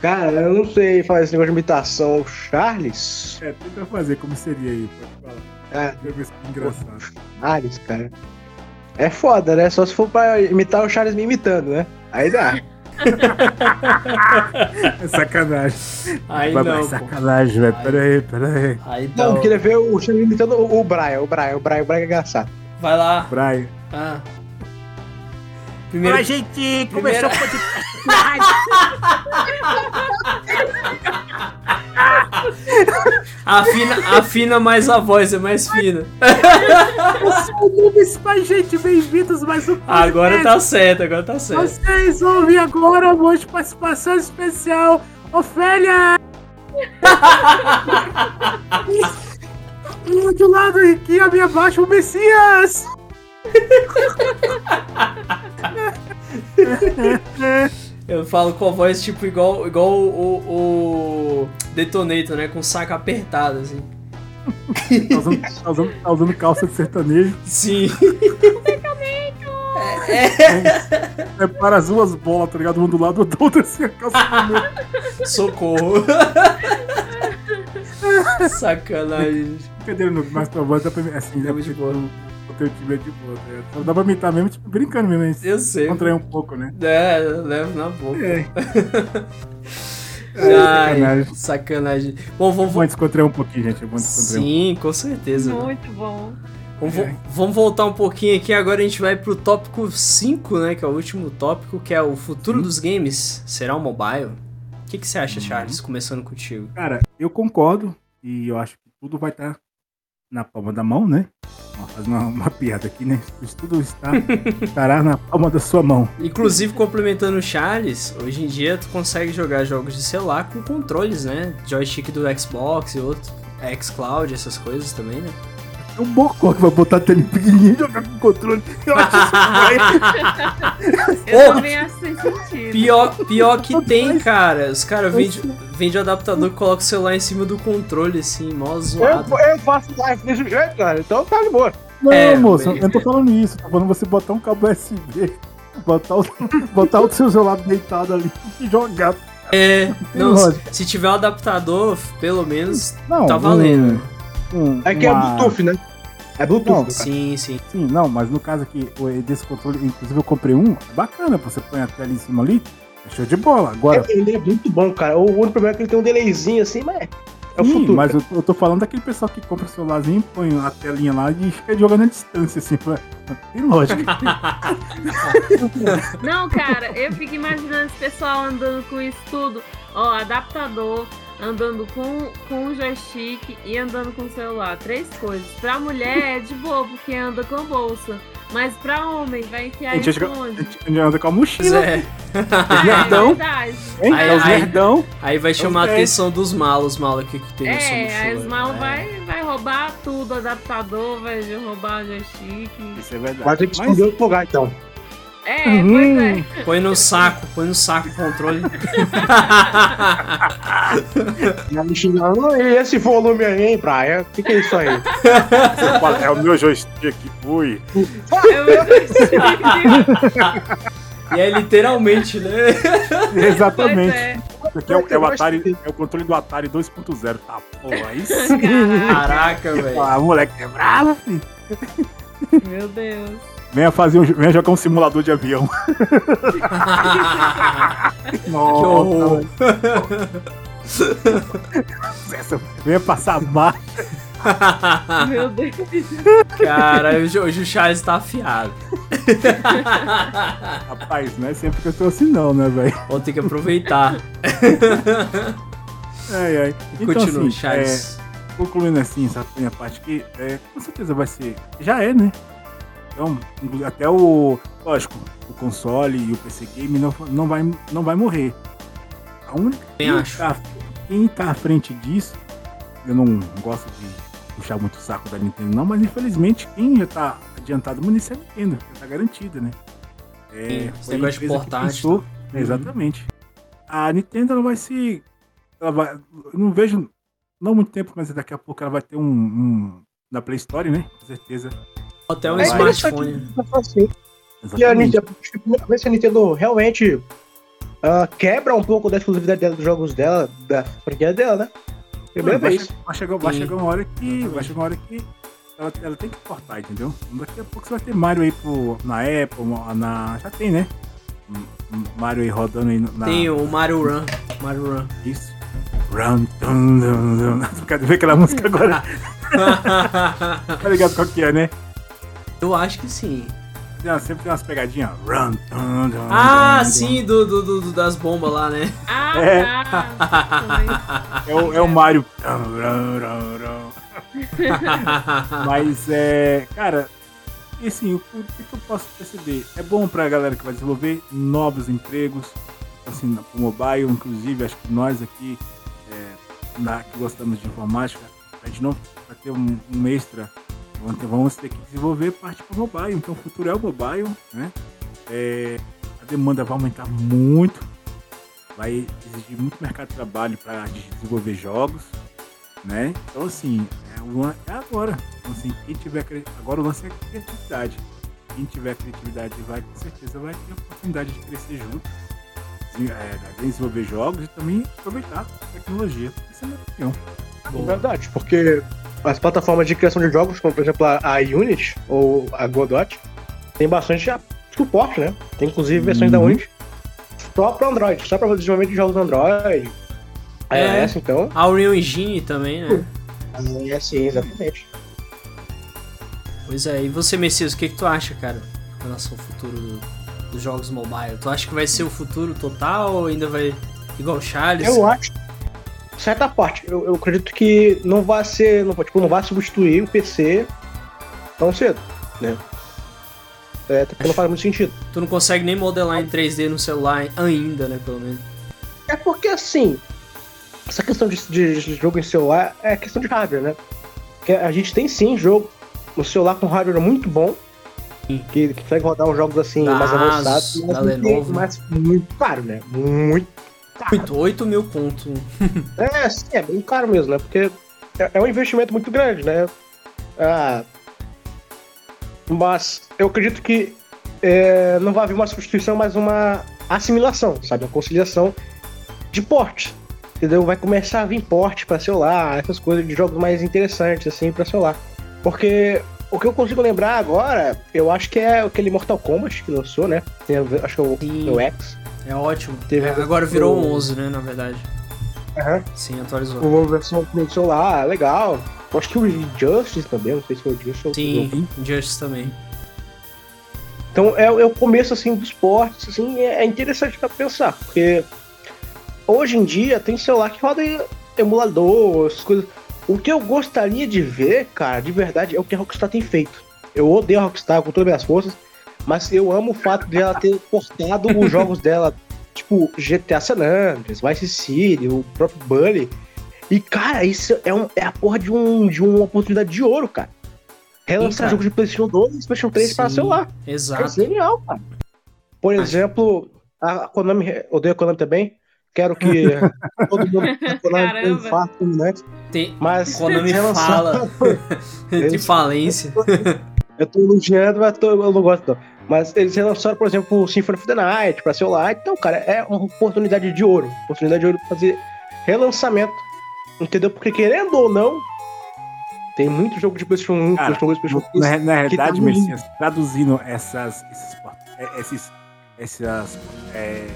Cara, eu não sei fazer esse negócio de imitação. O Charles? É, tenta fazer como seria aí, pode falar. É, eu ver se é engraçado. Charles, cara. É foda, né? Só se for pra imitar o Charles me imitando, né? Aí dá. É sacanagem. Aí Vai- não. pô. sacanagem, velho. Pera aí, pera aí. Aí Não, não. eu queria ver o Charles imitando o, o Brian, o Brian, o Brian, o Brian é engraçado. Vai lá. Brian. Ah. Primeiro. gente! começou o Afina, afina mais a voz, é mais fina. Mas, gente, bem-vindos mais um Agora tá certo, agora tá certo. Vocês ouvem agora hoje participação especial, Ofélia! do lado aqui, a minha baixo, o Messias! Eu falo com a voz tipo igual, igual o, o Detonator, né? Com o saco apertado, assim. Tá usando, tá usando- tá usando calça de sertanejo. Sim. É para as duas bolas, tá ligado? Um do lado do outro, assim, a calça do. Socorro. Sacanagem. Brincadeira, no- mas tua voz dá pra mim, assim, É muito tu- O teu time é de boa, tá ligado? Só dá pra imitar mesmo, tipo, brincando mesmo, hein? Eu sei. Contrair um pouco, né? É, eu levo na boca. É. Ai, sacanagem. sacanagem. Bom, vamos. Vamos descontrair um pouquinho, gente. Vamos descontrair um Sim, com certeza. Muito bom. Vamos, vo- vamos voltar um pouquinho aqui. Agora a gente vai pro tópico 5, né? Que é o último tópico, que é o futuro Sim. dos games. Será o mobile? O que, que você acha, Uhum. Charles? Começando contigo. Cara, eu concordo e eu acho que tudo vai estar na palma da mão, né? Fazer uma, uma piada aqui, né? Isso tudo está, estará na palma da sua mão. Inclusive, complementando o Charles, hoje em dia tu consegue jogar jogos de celular com controles, né? Joystick do Xbox e outro. xCloud, essas coisas também, né? É um bocó que vai botar a tela pequenininha e jogar com controle. Eu acho isso Eu também acho sem sentido. Pior, pior que tem, cara. Os caras vendem vende o adaptador coloca o celular em cima do controle, assim, mó zoado. Eu, eu faço live desse jeito, cara, então tá de boa. Não, É, moço, eu não tô falando isso. Tô falando você botar um cabo USB, botar o, botar o seu celular deitado ali e jogar. É, não, se, se tiver um adaptador, pelo menos Não, tá valendo. Um, um, É que é uma- Bluetooth, né? É Bluetooth. Não. Sim, sim. Sim, não, mas no caso aqui, desse controle, inclusive eu comprei um, é bacana, você põe a tela em cima ali, é show de bola. Agora, É, ele é muito bom, cara. O único problema é que ele tem um delayzinho assim, mas é É o Sim, futuro. mas eu, eu tô falando daquele pessoal que compra o celularzinho, põe a telinha lá e fica jogando à distância, assim. pra- Tem lógica. Não, cara, eu fico imaginando esse pessoal andando com isso tudo. Ó, adaptador, andando com, com o joystick e andando com o celular. Três coisas. Pra mulher é de boa, porque anda com a bolsa. Mas pra homem, vai enfiar isso onde? gente- a gente anda com a mochila, é. É nerdão. Aí- é os aí- nerdão. Aí vai chamar a É. atenção dos malos, malos que, que tem É, mochila. a Esmal É. vai, vai roubar tudo, adaptador, vai roubar joystick. Isso é verdade. Vai ter que Mas- esconder outro lugar, então. É, Uhum. pois é. Põe no saco, põe no saco o controle. Já me xingando, "Não, E esse volume aí, hein, Brian? O que, que é isso aí? É o meu joystick. Ui. É o meu joystick. e é literalmente, né? Exatamente. é. Isso aqui é, o- é o Atari, é o controle do Atari 2.0. Tá, porra, aí sim. Caraca, velho. Ah, moleque é bravo, filho. Meu Deus. Venha fazer um, venha jogar um simulador de avião. que Nossa, horror. essa- venha passar marcha. Meu Deus. Cara, hoje, hoje o Charles tá afiado. Rapaz, não é sempre que eu tô assim, não, né, velho? Vou ter que aproveitar. Ai, ai. Então, Continua, assim, Charles. é, concluindo assim, essa minha parte aqui, é, com certeza vai ser. Já é, né? Então, até o. Lógico, o console e o PC Game não, não, vai, não vai morrer. A única. Também quem acho. Tá, tá à frente disso, eu não gosto de puxar muito o saco da Nintendo, não, mas infelizmente quem já tá adiantado no início é a Nintendo, já tá garantida, né? É, Sim, foi a empresa que portátil. pensou- Uhum. Exatamente. A Nintendo ela vai se. Ela vai, eu não vejo. Não muito tempo, mas daqui a pouco ela vai ter um. um na Play Store, né? Com certeza. Até um É smartphone. assim, que a. Nintendo, acho que a Nintendo realmente ah, quebra um pouco da exclusividade dela, dos jogos dela, da franquia dela, né? Primeira vai, vez. vai chegar, vai chegar uma hora que. Vai chegar uma hora que ela, ela tem que cortar, entendeu? Daqui a pouco você vai ter Mario aí pro, na Apple, na. Já tem, né? Mario aí rodando aí na. Tem o Mario Run. Mario Run. Isso. Run, dun, dun, dun. Cadê ver aquela música agora? Tá ligado qual que é, né? Eu acho que sim. Tem uma- Sempre tem umas pegadinhas. Run, dun, dun, Ah, dun, dun. sim, do, do, do- do- das bombas lá, né? Ah, É. tá. É o, é o Mario. Mas é. Cara, e assim, o, o que que eu posso perceber? É bom pra galera que vai desenvolver novos empregos, assim, pro mobile, inclusive, acho que nós aqui, é, na- que gostamos de informática, a gente não vai ter um, um extra. Vamos ter, vamos ter que desenvolver parte para mobile, então o futuro é o mobile, né? É, a demanda vai aumentar muito, vai exigir muito mercado de trabalho para desenvolver jogos, né? Então assim, é, o lan- é agora. Então, assim, quem tiver agora o lance é a criatividade. Quem tiver criatividade vai com certeza vai ter a oportunidade de crescer junto, de- é, desenvolver jogos e também aproveitar a tecnologia. Essa é a minha opinião. É verdade, porque as plataformas de criação de jogos, como por exemplo a, Unity ou a Godot, tem bastante suporte, né? Tem inclusive versões da Uhum. Unity só para Android, só para desenvolvimento de jogos Android. É. iOS, então. A Unreal Engine também, né? É sim, exatamente. Pois é, e você, Messias, o que, que tu acha, cara, em relação ao futuro do- dos jogos mobile? Tu acha que vai ser o futuro total ou ainda vai igual o Charles? Eu acho. Certa parte, eu, eu acredito que não vai ser. Não, tipo, não vai substituir o PC tão cedo, né? É, até porque não faz muito sentido. Tu não consegue nem modelar em 3D no celular ainda, né, pelo menos. É porque assim, essa questão de, de- de jogo em celular é questão de hardware, né? Porque a gente tem sim jogo no celular com hardware muito bom, que, que consegue rodar uns jogos assim Da mais avançados, mas, Lenovo. mas muito caro, né? Muito caro. 8, 8 mil conto. É, sim, é bem caro mesmo, né? Porque é, é um investimento muito grande, né? Ah, mas eu acredito que é, não vai haver uma substituição, mas uma assimilação, sabe? Uma conciliação de porte. Entendeu? Vai começar a vir porte para celular, essas coisas de jogos mais interessantes, assim, para celular. Porque o que eu consigo lembrar agora, eu acho que é aquele Mortal Kombat que lançou, né? Tem, acho que é o, é o X. É ótimo. Teve- É, agora virou o- um 11, né, na verdade. Aham. Sim, atualizou. Uma versão pro celular, legal. Eu acho que o Justice também, não sei se foi o Justice ou Sim, Justice também. Então é, é o começo assim dos portes, assim, é, é interessante pra pensar, porque hoje em dia tem celular que roda emulador, essas coisas. O que eu gostaria de ver, cara, de verdade, é o que a Rockstar tem feito. Eu odeio a Rockstar com todas as minhas forças, mas eu amo o fato de ela ter portado os jogos dela, tipo GTA San Andreas, Vice City, o próprio Bully. E, cara, isso é, um, é a porra de, um, de uma oportunidade de ouro, cara. Relançar cara. jogos de PlayStation 2 e PlayStation 3 para Sim, celular. É Exato. genial, cara. Por Acho- exemplo, a Konami, odeio a Konami também. Quero que todo mundo a Konami tenha um Caramba. infarto, né? Tem, Mas Konami fala de falência. Eu tô elogiando, mas tô- eu não gosto não. Mas eles relançaram, por exemplo, o Symphony of the Night pra celular. Então, cara, é uma oportunidade de ouro. Oportunidade de ouro pra fazer relançamento. Entendeu? Porque querendo ou não, tem muito jogo de PlayStation 1, Cara, PlayStation 2, PlayStation 3. Na, na realidade, tá Messias, traduzindo essas, esses, é, esses, essas é,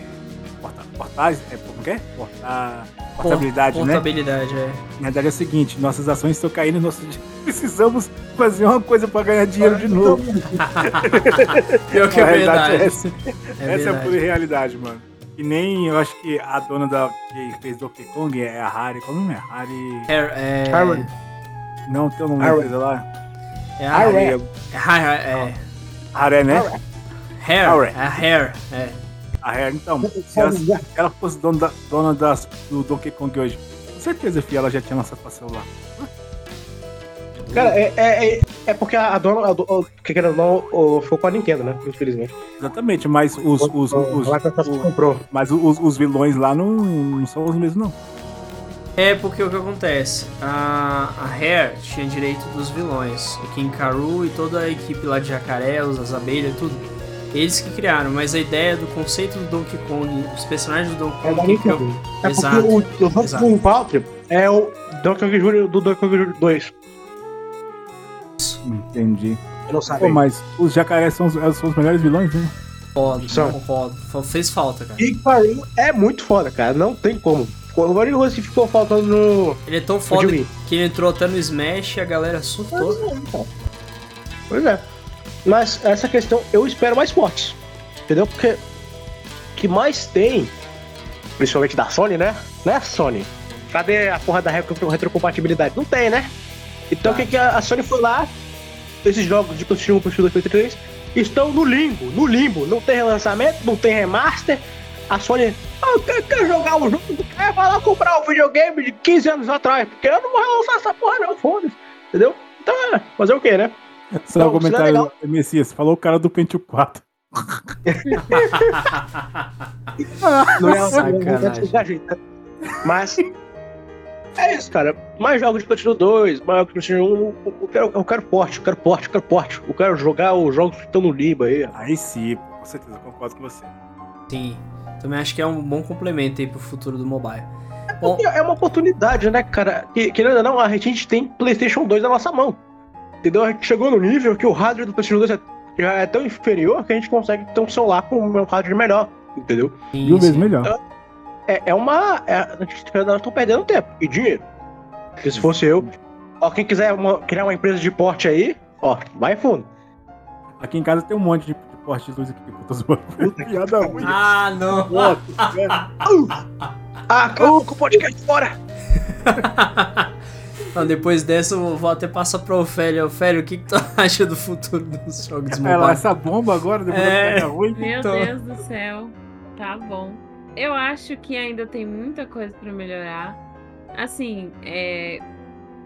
porta- portais, é, como que é? Porta, portabilidade, né? Portabilidade, é. Na verdade é o seguinte, nossas ações estão caindo, nós precisamos fazer uma coisa para ganhar dinheiro de novo. Pior que é A realidade verdade. é essa. É Essa é a verdade. pura realidade, mano. E nem, eu acho que a dona da que fez Donkey Kong é a Harry, qual o nome é? Harry... É, é, Harry. Não, tem o nome da Harry. empresa lá? é a Harry. é, Har- é, Harry, né? Hair, Harry. é a Hair, é. A Harry, então, se ela, se ela fosse dona, da, dona das, do Donkey Kong hoje, com certeza, filha, ela já tinha lançado pra celular. Cara, é, é, é, é porque a dona, a, do- o- que ou não, o- foi com a Nintendo, né? Infelizmente. Exatamente, mas os, os, os, os- comprou. mas os, os vilões lá não, não são os mesmos, não. É porque o que acontece? A, a Hair tinha direito dos vilões. O King Karu e toda a equipe lá de jacaré, os- as abelhas e tudo. Eles que criaram, mas a ideia do conceito do Donkey Kong, os personagens do Donkey É da Kong que criou. Nintendo. É Exato, o, o Donkey. Kong Country é o Donkey Kong Jr. do Donkey Kong Jr. 2. Entendi. Eu não Pô, sabia. mas os jacarés são, os- são os melhores vilões, né? Foda, São. foda. Fez falta, cara. King Karu é muito foda, cara. Não tem como. Única coisa que ficou faltando no. Ele é tão foda que ele entrou até no Smash e a galera surtou. Pois é. Mas essa questão eu espero mais fortes. Entendeu? Porque o que mais tem, principalmente da Sony, né? Né, Sony? Cadê a porra da retro- retrocompatibilidade? Não tem, né? Então o que, que a Sony foi lá? Esses jogos de PlayStation 1, PlayStation 2, PlayStation 3 estão no limbo, no limbo. Não tem relançamento, não tem remaster. A Sony, ah, eu quero, quero jogar o jogo, quer lá comprar um videogame de 15 anos atrás, porque eu não vou relançar essa porra não, foda-se. Entendeu? Então é, fazer o quê, né? Só Não, um comentário, do Messias, falou o cara do Pentium 4. Não é Sacanagem. né? Mas é isso, cara. Mais jogos de PlayStation 2, mais jogos de PlayStation 1. Eu quero, eu quero porte, eu quero porte, eu quero porte. Eu quero jogar os jogos que estão no limbo aí. Aí sim, com certeza, concordo com você. Sim. Também acho que é um bom complemento aí pro futuro do mobile. Bom, É uma oportunidade, né, cara? Que, querendo ou não, a gente tem PlayStation 2 na nossa mão. Entendeu? A gente chegou no nível que o hardware do PlayStation 2 é- já é tão inferior que a gente consegue ter um celular com um hardware melhor. Entendeu? Mil vezes sim. melhor. É, é uma. É, a gente nós estamos perdendo tempo e dinheiro. Porque se fosse eu. Ó, quem quiser uma- criar uma empresa de porte aí, ó, vai fundo. Aqui em casa tem um monte de, porte de luz aqui, pô, tô zoando. Piada ruim. Ah, não! Nossa. Ah, acabou com o podcast fora! Não, depois dessa eu vou até passar pra Ofélia. Ofélia, o que, que tu acha do futuro dos jogos Ela, mobile? essa bomba agora, depois É. da ruim. Meu Então- Deus do céu. Tá bom. Eu acho que ainda tem muita coisa pra melhorar. Assim, é...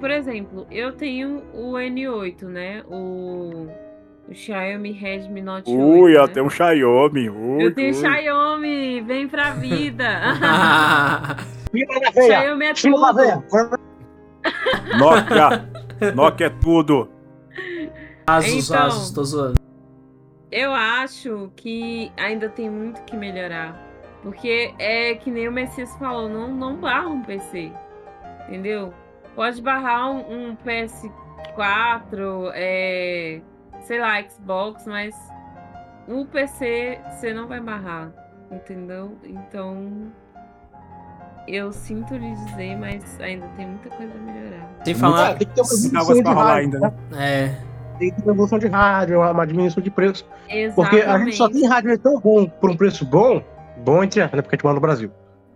por exemplo, eu tenho o N8, né? O, o Xiaomi Redmi Note 8. Ui, né? ó, tem um Xiaomi. Ui, Eu tenho ui. Xiaomi, vem pra vida. Xiaomi é tudo. Nokia. Nokia é tudo. Asus, Então. Asus, tô zoando. Eu acho que ainda tem muito que melhorar. Porque é que nem o Messias falou, não, não barra um PC. Entendeu? Pode barrar um, um PS4, é, sei lá, Xbox, mas o PC você não vai barrar. Entendeu? Então. Eu sinto lhe dizer, mas ainda tem muita coisa a melhorar. Sem Ah, falar. tem que ter uma água de rádio, ainda, né? né? É. Tem que ter uma evolução de rádio, uma diminuição de preço. Exatamente. Porque a gente só tem rádio tão bom por um preço bom, bom entre aspas, né? Porque a gente mora no Brasil.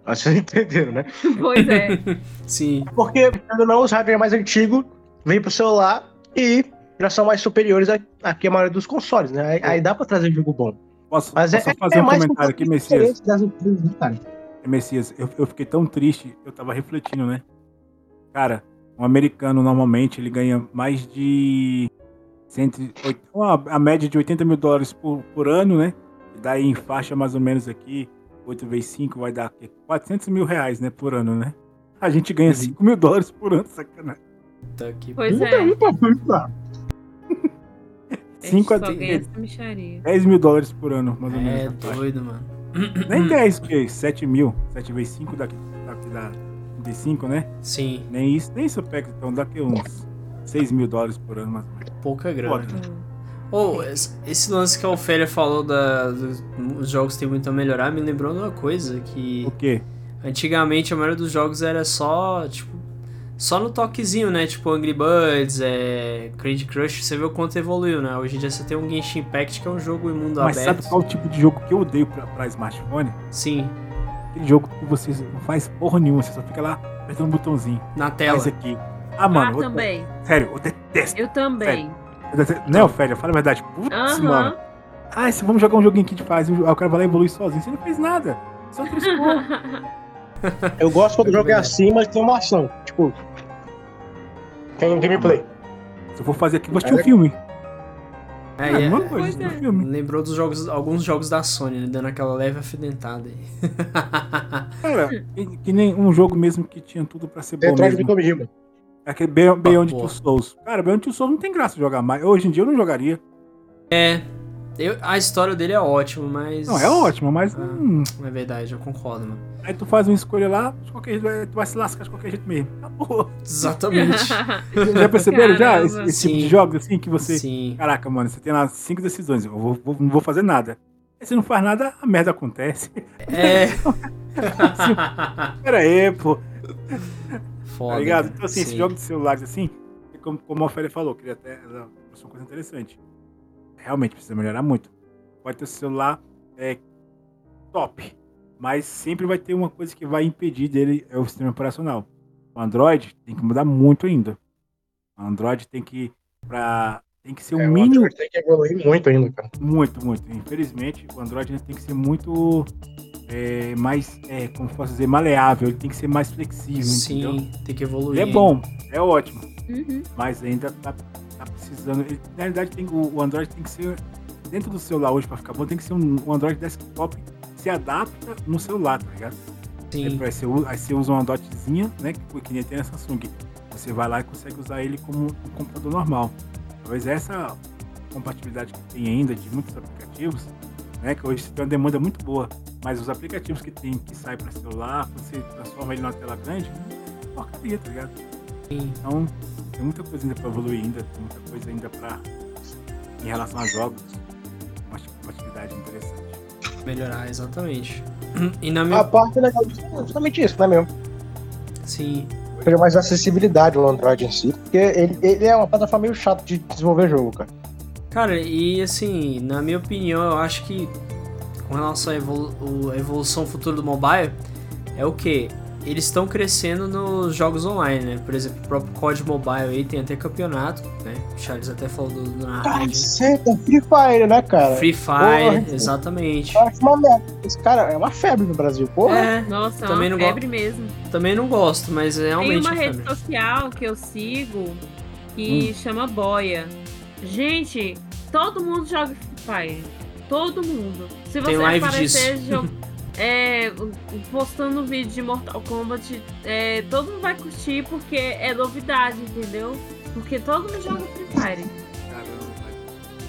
Acho que vocês entenderam, né? Pois é. Sim. Porque, quando não, os rádios mais antigos vêm pro celular e já são mais superiores a- aqui a maioria dos consoles, né? Aí, aí dá pra trazer jogo bom. Posso, Mas posso é, fazer é um mais comentário aqui, Messias? das empresas, né? Messias, eu, eu fiquei tão triste, eu tava refletindo, né? Cara, um americano normalmente ele ganha mais de 108, uma, a média de 80 mil dólares por, por ano, né? E daí em faixa mais ou menos aqui, 8 vezes 5 vai dar aqui, 400 mil reais, né? Por ano, né? A gente ganha 5 mil dólares por ano, sacanagem. Puta que Pois Puta, é. puta, puta. A gente 5 a só ganha essa micharia. 10 mil dólares por ano, mais ou menos. É na faixa. doido, mano. Nem 10, que 7 mil. 7 vezes 5 daqui, daqui dá 35, né? Sim, Nem isso, nem isso eu pego, então daqui uns 6 mil dólares por ano, mais ou menos. pouca grana. Foda. Hum. Ô, esse lance que a Ofélia falou da, dos os jogos tem muito a melhorar me lembrou de uma coisa que O quê? antigamente a maioria dos jogos era só, tipo, só no toquezinho, né? Tipo Angry Birds, é, Candy Crush, você vê o quanto evoluiu, né? Hoje em dia você tem um Genshin Impact que é um jogo em mundo Mas aberto. sabe qual o tipo de jogo que eu odeio pra, pra smartphone? Sim, Aquele jogo que você não faz porra nenhuma, você só fica lá apertando um botãozinho. na tela. Faz aqui. Ah, mano, ah, eu- também. sério, eu detesto. Eu também. Detesto. Não, Félia, fala a verdade. Putz, Aham. mano. Ah, se vamos jogar um joguinho que a gente faz, o cara vai lá e evolui sozinho. Você não fez nada. Só triscou. Eu gosto quando o jogo é assim, mas tem uma ação. Tipo, tem um gameplay. Se eu for fazer aqui, vou assistir um filme. É, É, é, coisa, um é. filme. lembrou dos jogos, alguns jogos da Sony, né? Dando aquela leve afidentada aí. Cara, que, que nem um jogo mesmo que tinha tudo pra ser bom Detroit mesmo. Become Human. Aquele Beyond, Beyond boa. Two Souls. Cara, Beyond Two Souls não tem graça jogar mais. Hoje em dia eu não jogaria. é, eu- a história dele é ótima, mas. Não, é ótimo, mas. Ah. hum, É verdade, eu concordo, mano. aí tu faz uma escolha lá, de qualquer jeito, tu vai se lascar de qualquer jeito mesmo. Acabou. Exatamente. Já perceberam já Caramba. esse, esse tipo de jogos assim que você. Sim. Caraca, mano, você tem lá cinco decisões. Eu vou, vou- não vou fazer nada. Aí você não faz nada, a merda acontece. É. Pera aí, pô. Foda. Tá ligado? Então, assim, esse jogo de celulares assim, é como, como a Ofélia falou, queria até. Ela uma coisa interessante. Realmente precisa melhorar muito. Pode ter o celular é, top, mas sempre vai ter uma coisa que vai impedir dele, é o sistema operacional. O Android tem que mudar muito ainda. O Android tem que. Pra, tem que ser o É, o mínimo Android tem que evoluir muito ainda, cara. muito, muito. Infelizmente, o Android tem que ser muito é, mais, é, como posso dizer, maleável. Ele tem que ser mais flexível, entendeu? Sim, tem que evoluir. Ele é bom, é ótimo, Uhum. mas ainda tá, tá precisando. ele- na realidade, tem, o, o Android tem que ser dentro do celular hoje para ficar bom. Tem que ser um, um Android desktop que se adapta no celular, tá ligado? Aí, Sim. você, usa- aí você usa uma dotzinha, né? Que, que nem tem na Samsung. Você vai lá e consegue usar ele como um computador normal. Talvez essa compatibilidade que tem ainda de muitos aplicativos, né? Que hoje tem uma demanda muito boa. Mas os aplicativos que tem que sai para celular, você transforma ele numa tela grande, é porcaria, tá ligado? Sim. Então, tem muita coisa ainda para evoluir ainda, tem muita coisa ainda para em relação a jogos, uma compatibilidade interessante. Melhorar, exatamente. E na minha. A parte legal disso é justamente isso, né, mesmo? Sim. Seja mais acessibilidade no Android em si, porque ele, ele é uma plataforma meio chata de desenvolver jogo, cara. Cara, e assim, na minha opinião, eu acho que com relação à evolu- o- a evolução futura do mobile, é o que? Eles estão crescendo nos jogos online, né? Por exemplo, o próprio COD Mobile aí tem até campeonato, né? O Charles até falou do, do na senta, Free Fire, né, cara? Free Fire, Porra. exatamente. Uma. Esse cara é uma febre no Brasil, porra. É, Nossa, é Também uma não febre mesmo. também não gosto, mas é Tem realmente uma é rede febre. social que eu sigo que chama Boia. Gente, todo mundo joga Free Fire. Todo mundo. Se Tem você live aparecer jo- é, postando vídeo de Mortal Kombat, é, todo mundo vai curtir porque é novidade, entendeu? Porque todo mundo joga Free Fire.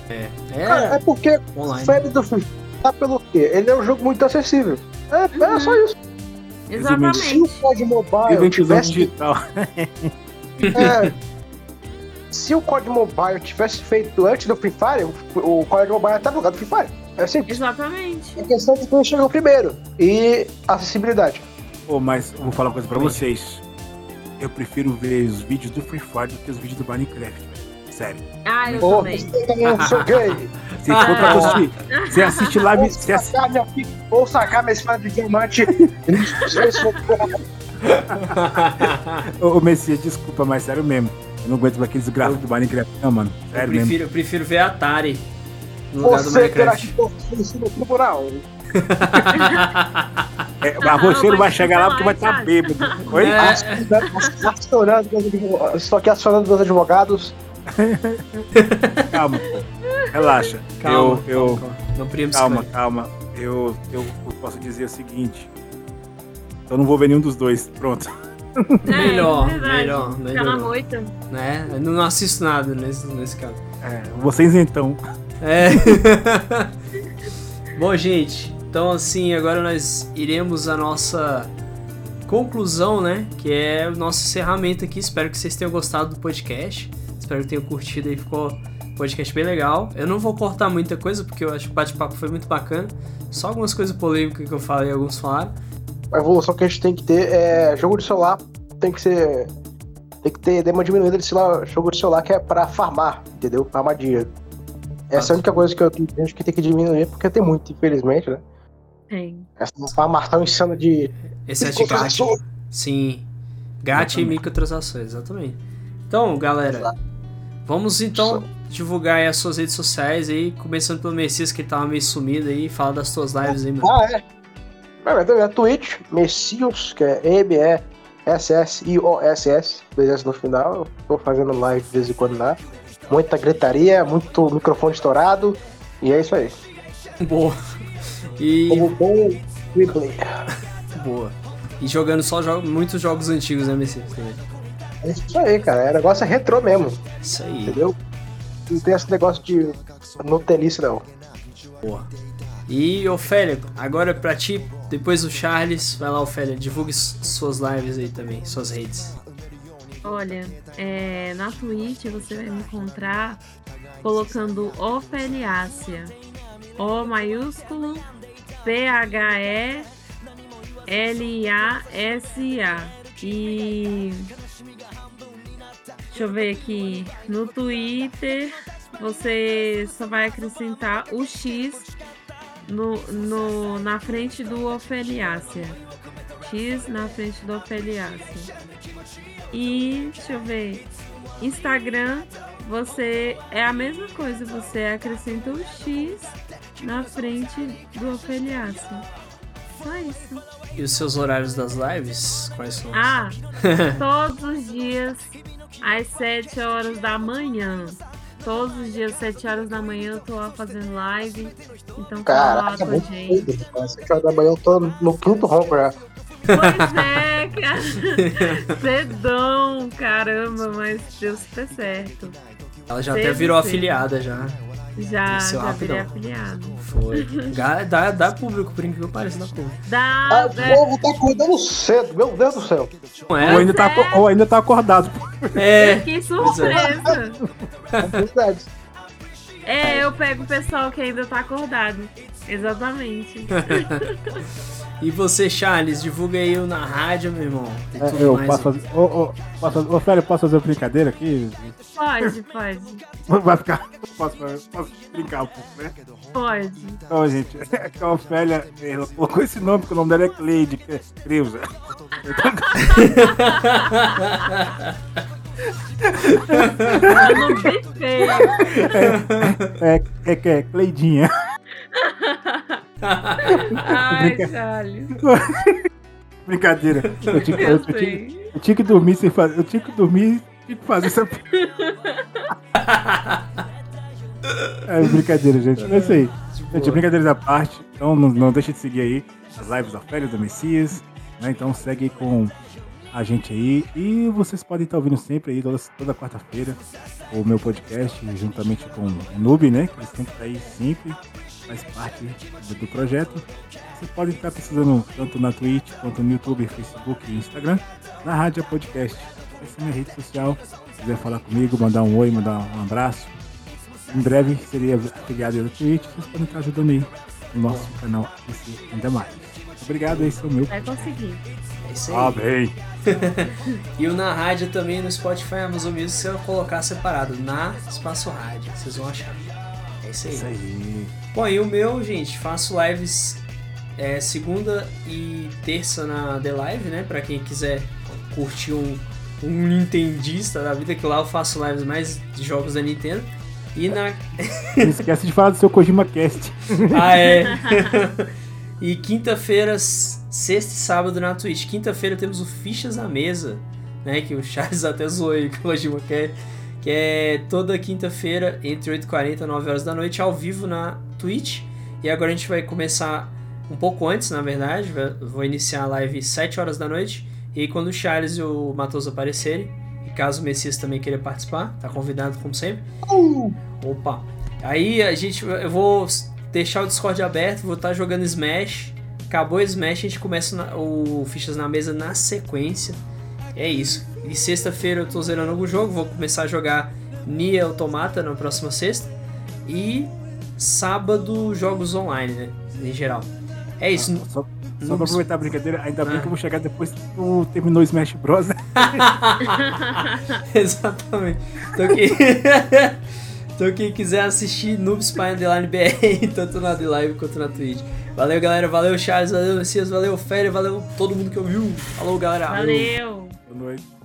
É, Cara, é é porque a online. febre do Free Fire tá pelo quê? Ele é um jogo muito acessível. É, é Uhum. só isso. Se o Exatamente. COD Mobile tivesse digital. É, se o COD Mobile tivesse feito antes do Free Fire, o, o COD Mobile tá no lugar do Free Fire. É simples. Exatamente. É questão de quem chegou primeiro. E acessibilidade. Pô, mas eu vou falar uma coisa pra vocês. Eu prefiro ver os vídeos do Free Fire do que os vídeos do Minecraft, velho. Sério. Ah, eu Pô, também. você também sou gay. Se for pra você, você assiste live. Vou Você assiste, sacar minha Vou sacar minha espada de diamante. ô, Messias, desculpa, mas sério mesmo. Eu não aguento aqueles gráficos do Minecraft, não, mano. Eu Sério mesmo. prefiro, eu prefiro ver Atari no lugar do Você terá que Minecraft. no tribunal. É, mas você não vai chegar lá vai, porque vai estar vai. bêbado. Oi? É. Acionando. Estou aqui acionando meus advogados. Calma. Relaxa. Calma, eu, eu, calma, Não calma, calma. Eu, eu, eu posso dizer o seguinte. Eu não vou ver nenhum dos dois. Pronto. É, Melhor, verdade. melhor, melhor. na moita. né? Eu não assisto nada nesse, nesse caso. É, vocês então. É. Bom, gente, então assim, agora nós iremos a nossa conclusão, né? Que é o nosso encerramento aqui. Espero que vocês tenham gostado do podcast. Espero que tenham curtido aí, ficou um podcast bem legal. Eu não vou cortar muita coisa, porque eu acho que o bate-papo foi muito bacana. Só algumas coisas polêmicas que eu falei, alguns falaram. A evolução que a gente tem que ter é jogo de celular tem que ser. Tem que ter dema diminuída de celular, jogo de celular que é pra farmar, entendeu? Farmar dinheiro. Essa é a única coisa que eu acho que tem que diminuir, porque tem muito, infelizmente, né? Tem. Essa farmar tão insana de. Esse é de gato. Sim. GAT e microtransações, exatamente. Então, galera, Exato. vamos então divulgar aí as suas redes sociais aí, começando pelo Messias, que tava meio sumido aí, fala das suas lives aí, mano. Ah, é. É, então, é Twitch, Messios, que é M-E-S-S-I-O-S-S, dois S no final. Eu tô fazendo live de vez em quando lá. Muita gritaria, muito microfone estourado. E é isso aí. Boa. E Como bom Ripley. boa. E jogando só jogos, muitos jogos antigos, né, Messias? também. É isso aí, cara. O negócio é retrô mesmo, Isso aí. entendeu? Não tem esse negócio de Nutelice, não. Boa. E Ofélia, agora pra ti, depois do Charles, vai lá, Ofélia, divulgue suas lives aí também, suas redes. Olha, é, na Twitch você vai me encontrar colocando Ofeliácia. O maiúsculo P-H-E-L-I-A-S-A. E. Deixa eu ver aqui. No Twitter você só vai acrescentar o X no, no, na frente do Ofeliácia. X na frente do Ofeliácia. E deixa eu ver. Instagram, você é a mesma coisa, você acrescenta o X na frente do Ofeliácio. Só isso. E os seus horários das lives, quais são? Ah, todos os dias às 7 horas da manhã. Todos os dias, às 7 horas da manhã, eu tô lá fazendo live. Então cola lá Caraca, com a gente. Às 7 horas da manhã eu tô no quinto ronco já. Pois é, cara. Cedão, caramba, mas deu super certo. Ela já Deve até virou ser. afiliada já. Já, Desceu já virei rapidão. afiliado. Foi. Dá, dá público, por incrível que pareça, dá público. Dá, Ah, o é, povo tá acordando cedo, meu Deus do céu. Não Ou é? ainda, tá, aco- ou ainda tá acordado. É. que surpresa. É verdade. É, eu pego o pessoal que ainda tá acordado. Exatamente. E você, Charles, divulga aí o na rádio, meu irmão. É, eu posso fazer. Ô, ô, posso, ô, Félio, posso fazer uma brincadeira aqui? Pode, pode. Vai ficar. Posso, posso brincar um pouco, né? Pode. Então, gente, é que a Ofélia, ela colocou esse nome, porque o nome dela é Cleide que é Creuza. Eu não feio. É, é que é Cleidinha. Ai, Charles. Brincadeira. Eu tinha, eu, Eu eu tinha, eu tinha que dormir sem fazer. Eu tinha que dormir que fazer essa. É brincadeira, gente. É isso aí. Gente, brincadeiras à parte. Então não, não deixa de seguir aí as lives da Félia do Messias. Né? Então segue com a gente aí. E vocês podem estar ouvindo sempre aí, toda, toda quarta-feira, o meu podcast, juntamente com o Noob, né? Que ele sempre tá aí sempre, faz parte do, do projeto. Vocês podem estar precisando tanto na Twitch quanto no YouTube, Facebook e Instagram, na Rádio Podcast. Essa é a minha rede social. Se quiser falar comigo, mandar um oi, mandar um abraço. Em breve seria afiliado aí da Twitch. Vocês podem estar ajudando aí no nosso canal a crescer ainda mais. Obrigado aí, seu meu. Vai conseguir. É isso aí. Ah, bem. E o na rádio também no Spotify Amazon Music, se eu colocar separado, na espaço rádio, vocês vão achar. É isso aí. Isso aí. Bom, e o meu, gente, faço lives é, segunda e terça na The Live, né? Pra quem quiser curtir um, um Nintendista da vida, que lá eu faço lives mais de jogos da Nintendo. E na. Não esquece de falar do seu Kojima Cast. ah, é. e quinta-feira, sexta e sábado na Twitch. Quinta-feira temos o Fichas na Mesa, né? Que o Charles até zoou aí, que o Kojima quer. Que é toda quinta-feira, entre 8h40 e 9 horas da noite, ao vivo na Twitch. E agora a gente vai começar um pouco antes, na verdade. Vou iniciar a live 7 horas da noite. E quando o Charles e o Matoso aparecerem, e caso o Messias também queira participar, tá convidado como sempre. Opa! Aí a gente. Eu vou deixar o Discord aberto, vou estar jogando Smash. Acabou o Smash, a gente começa na- o Fichas na Mesa na sequência. É isso. E sexta-feira eu tô zerando algum jogo, vou começar a jogar Nier Automata na próxima sexta. E sábado, jogos online, né? Em geral. É isso. Só, No- só pra aproveitar a brincadeira, ainda bem Ah. que eu vou chegar depois que tu terminou o Smash Bros. né? Exatamente. Então quem... então quem quiser assistir Noobs Spy Underline BR, tanto na The Live quanto na Twitch. Valeu, galera. Valeu, Charles. Valeu, Messias. Valeu, Féria. Valeu todo mundo que ouviu. Falou, galera. Valeu! Boa noite.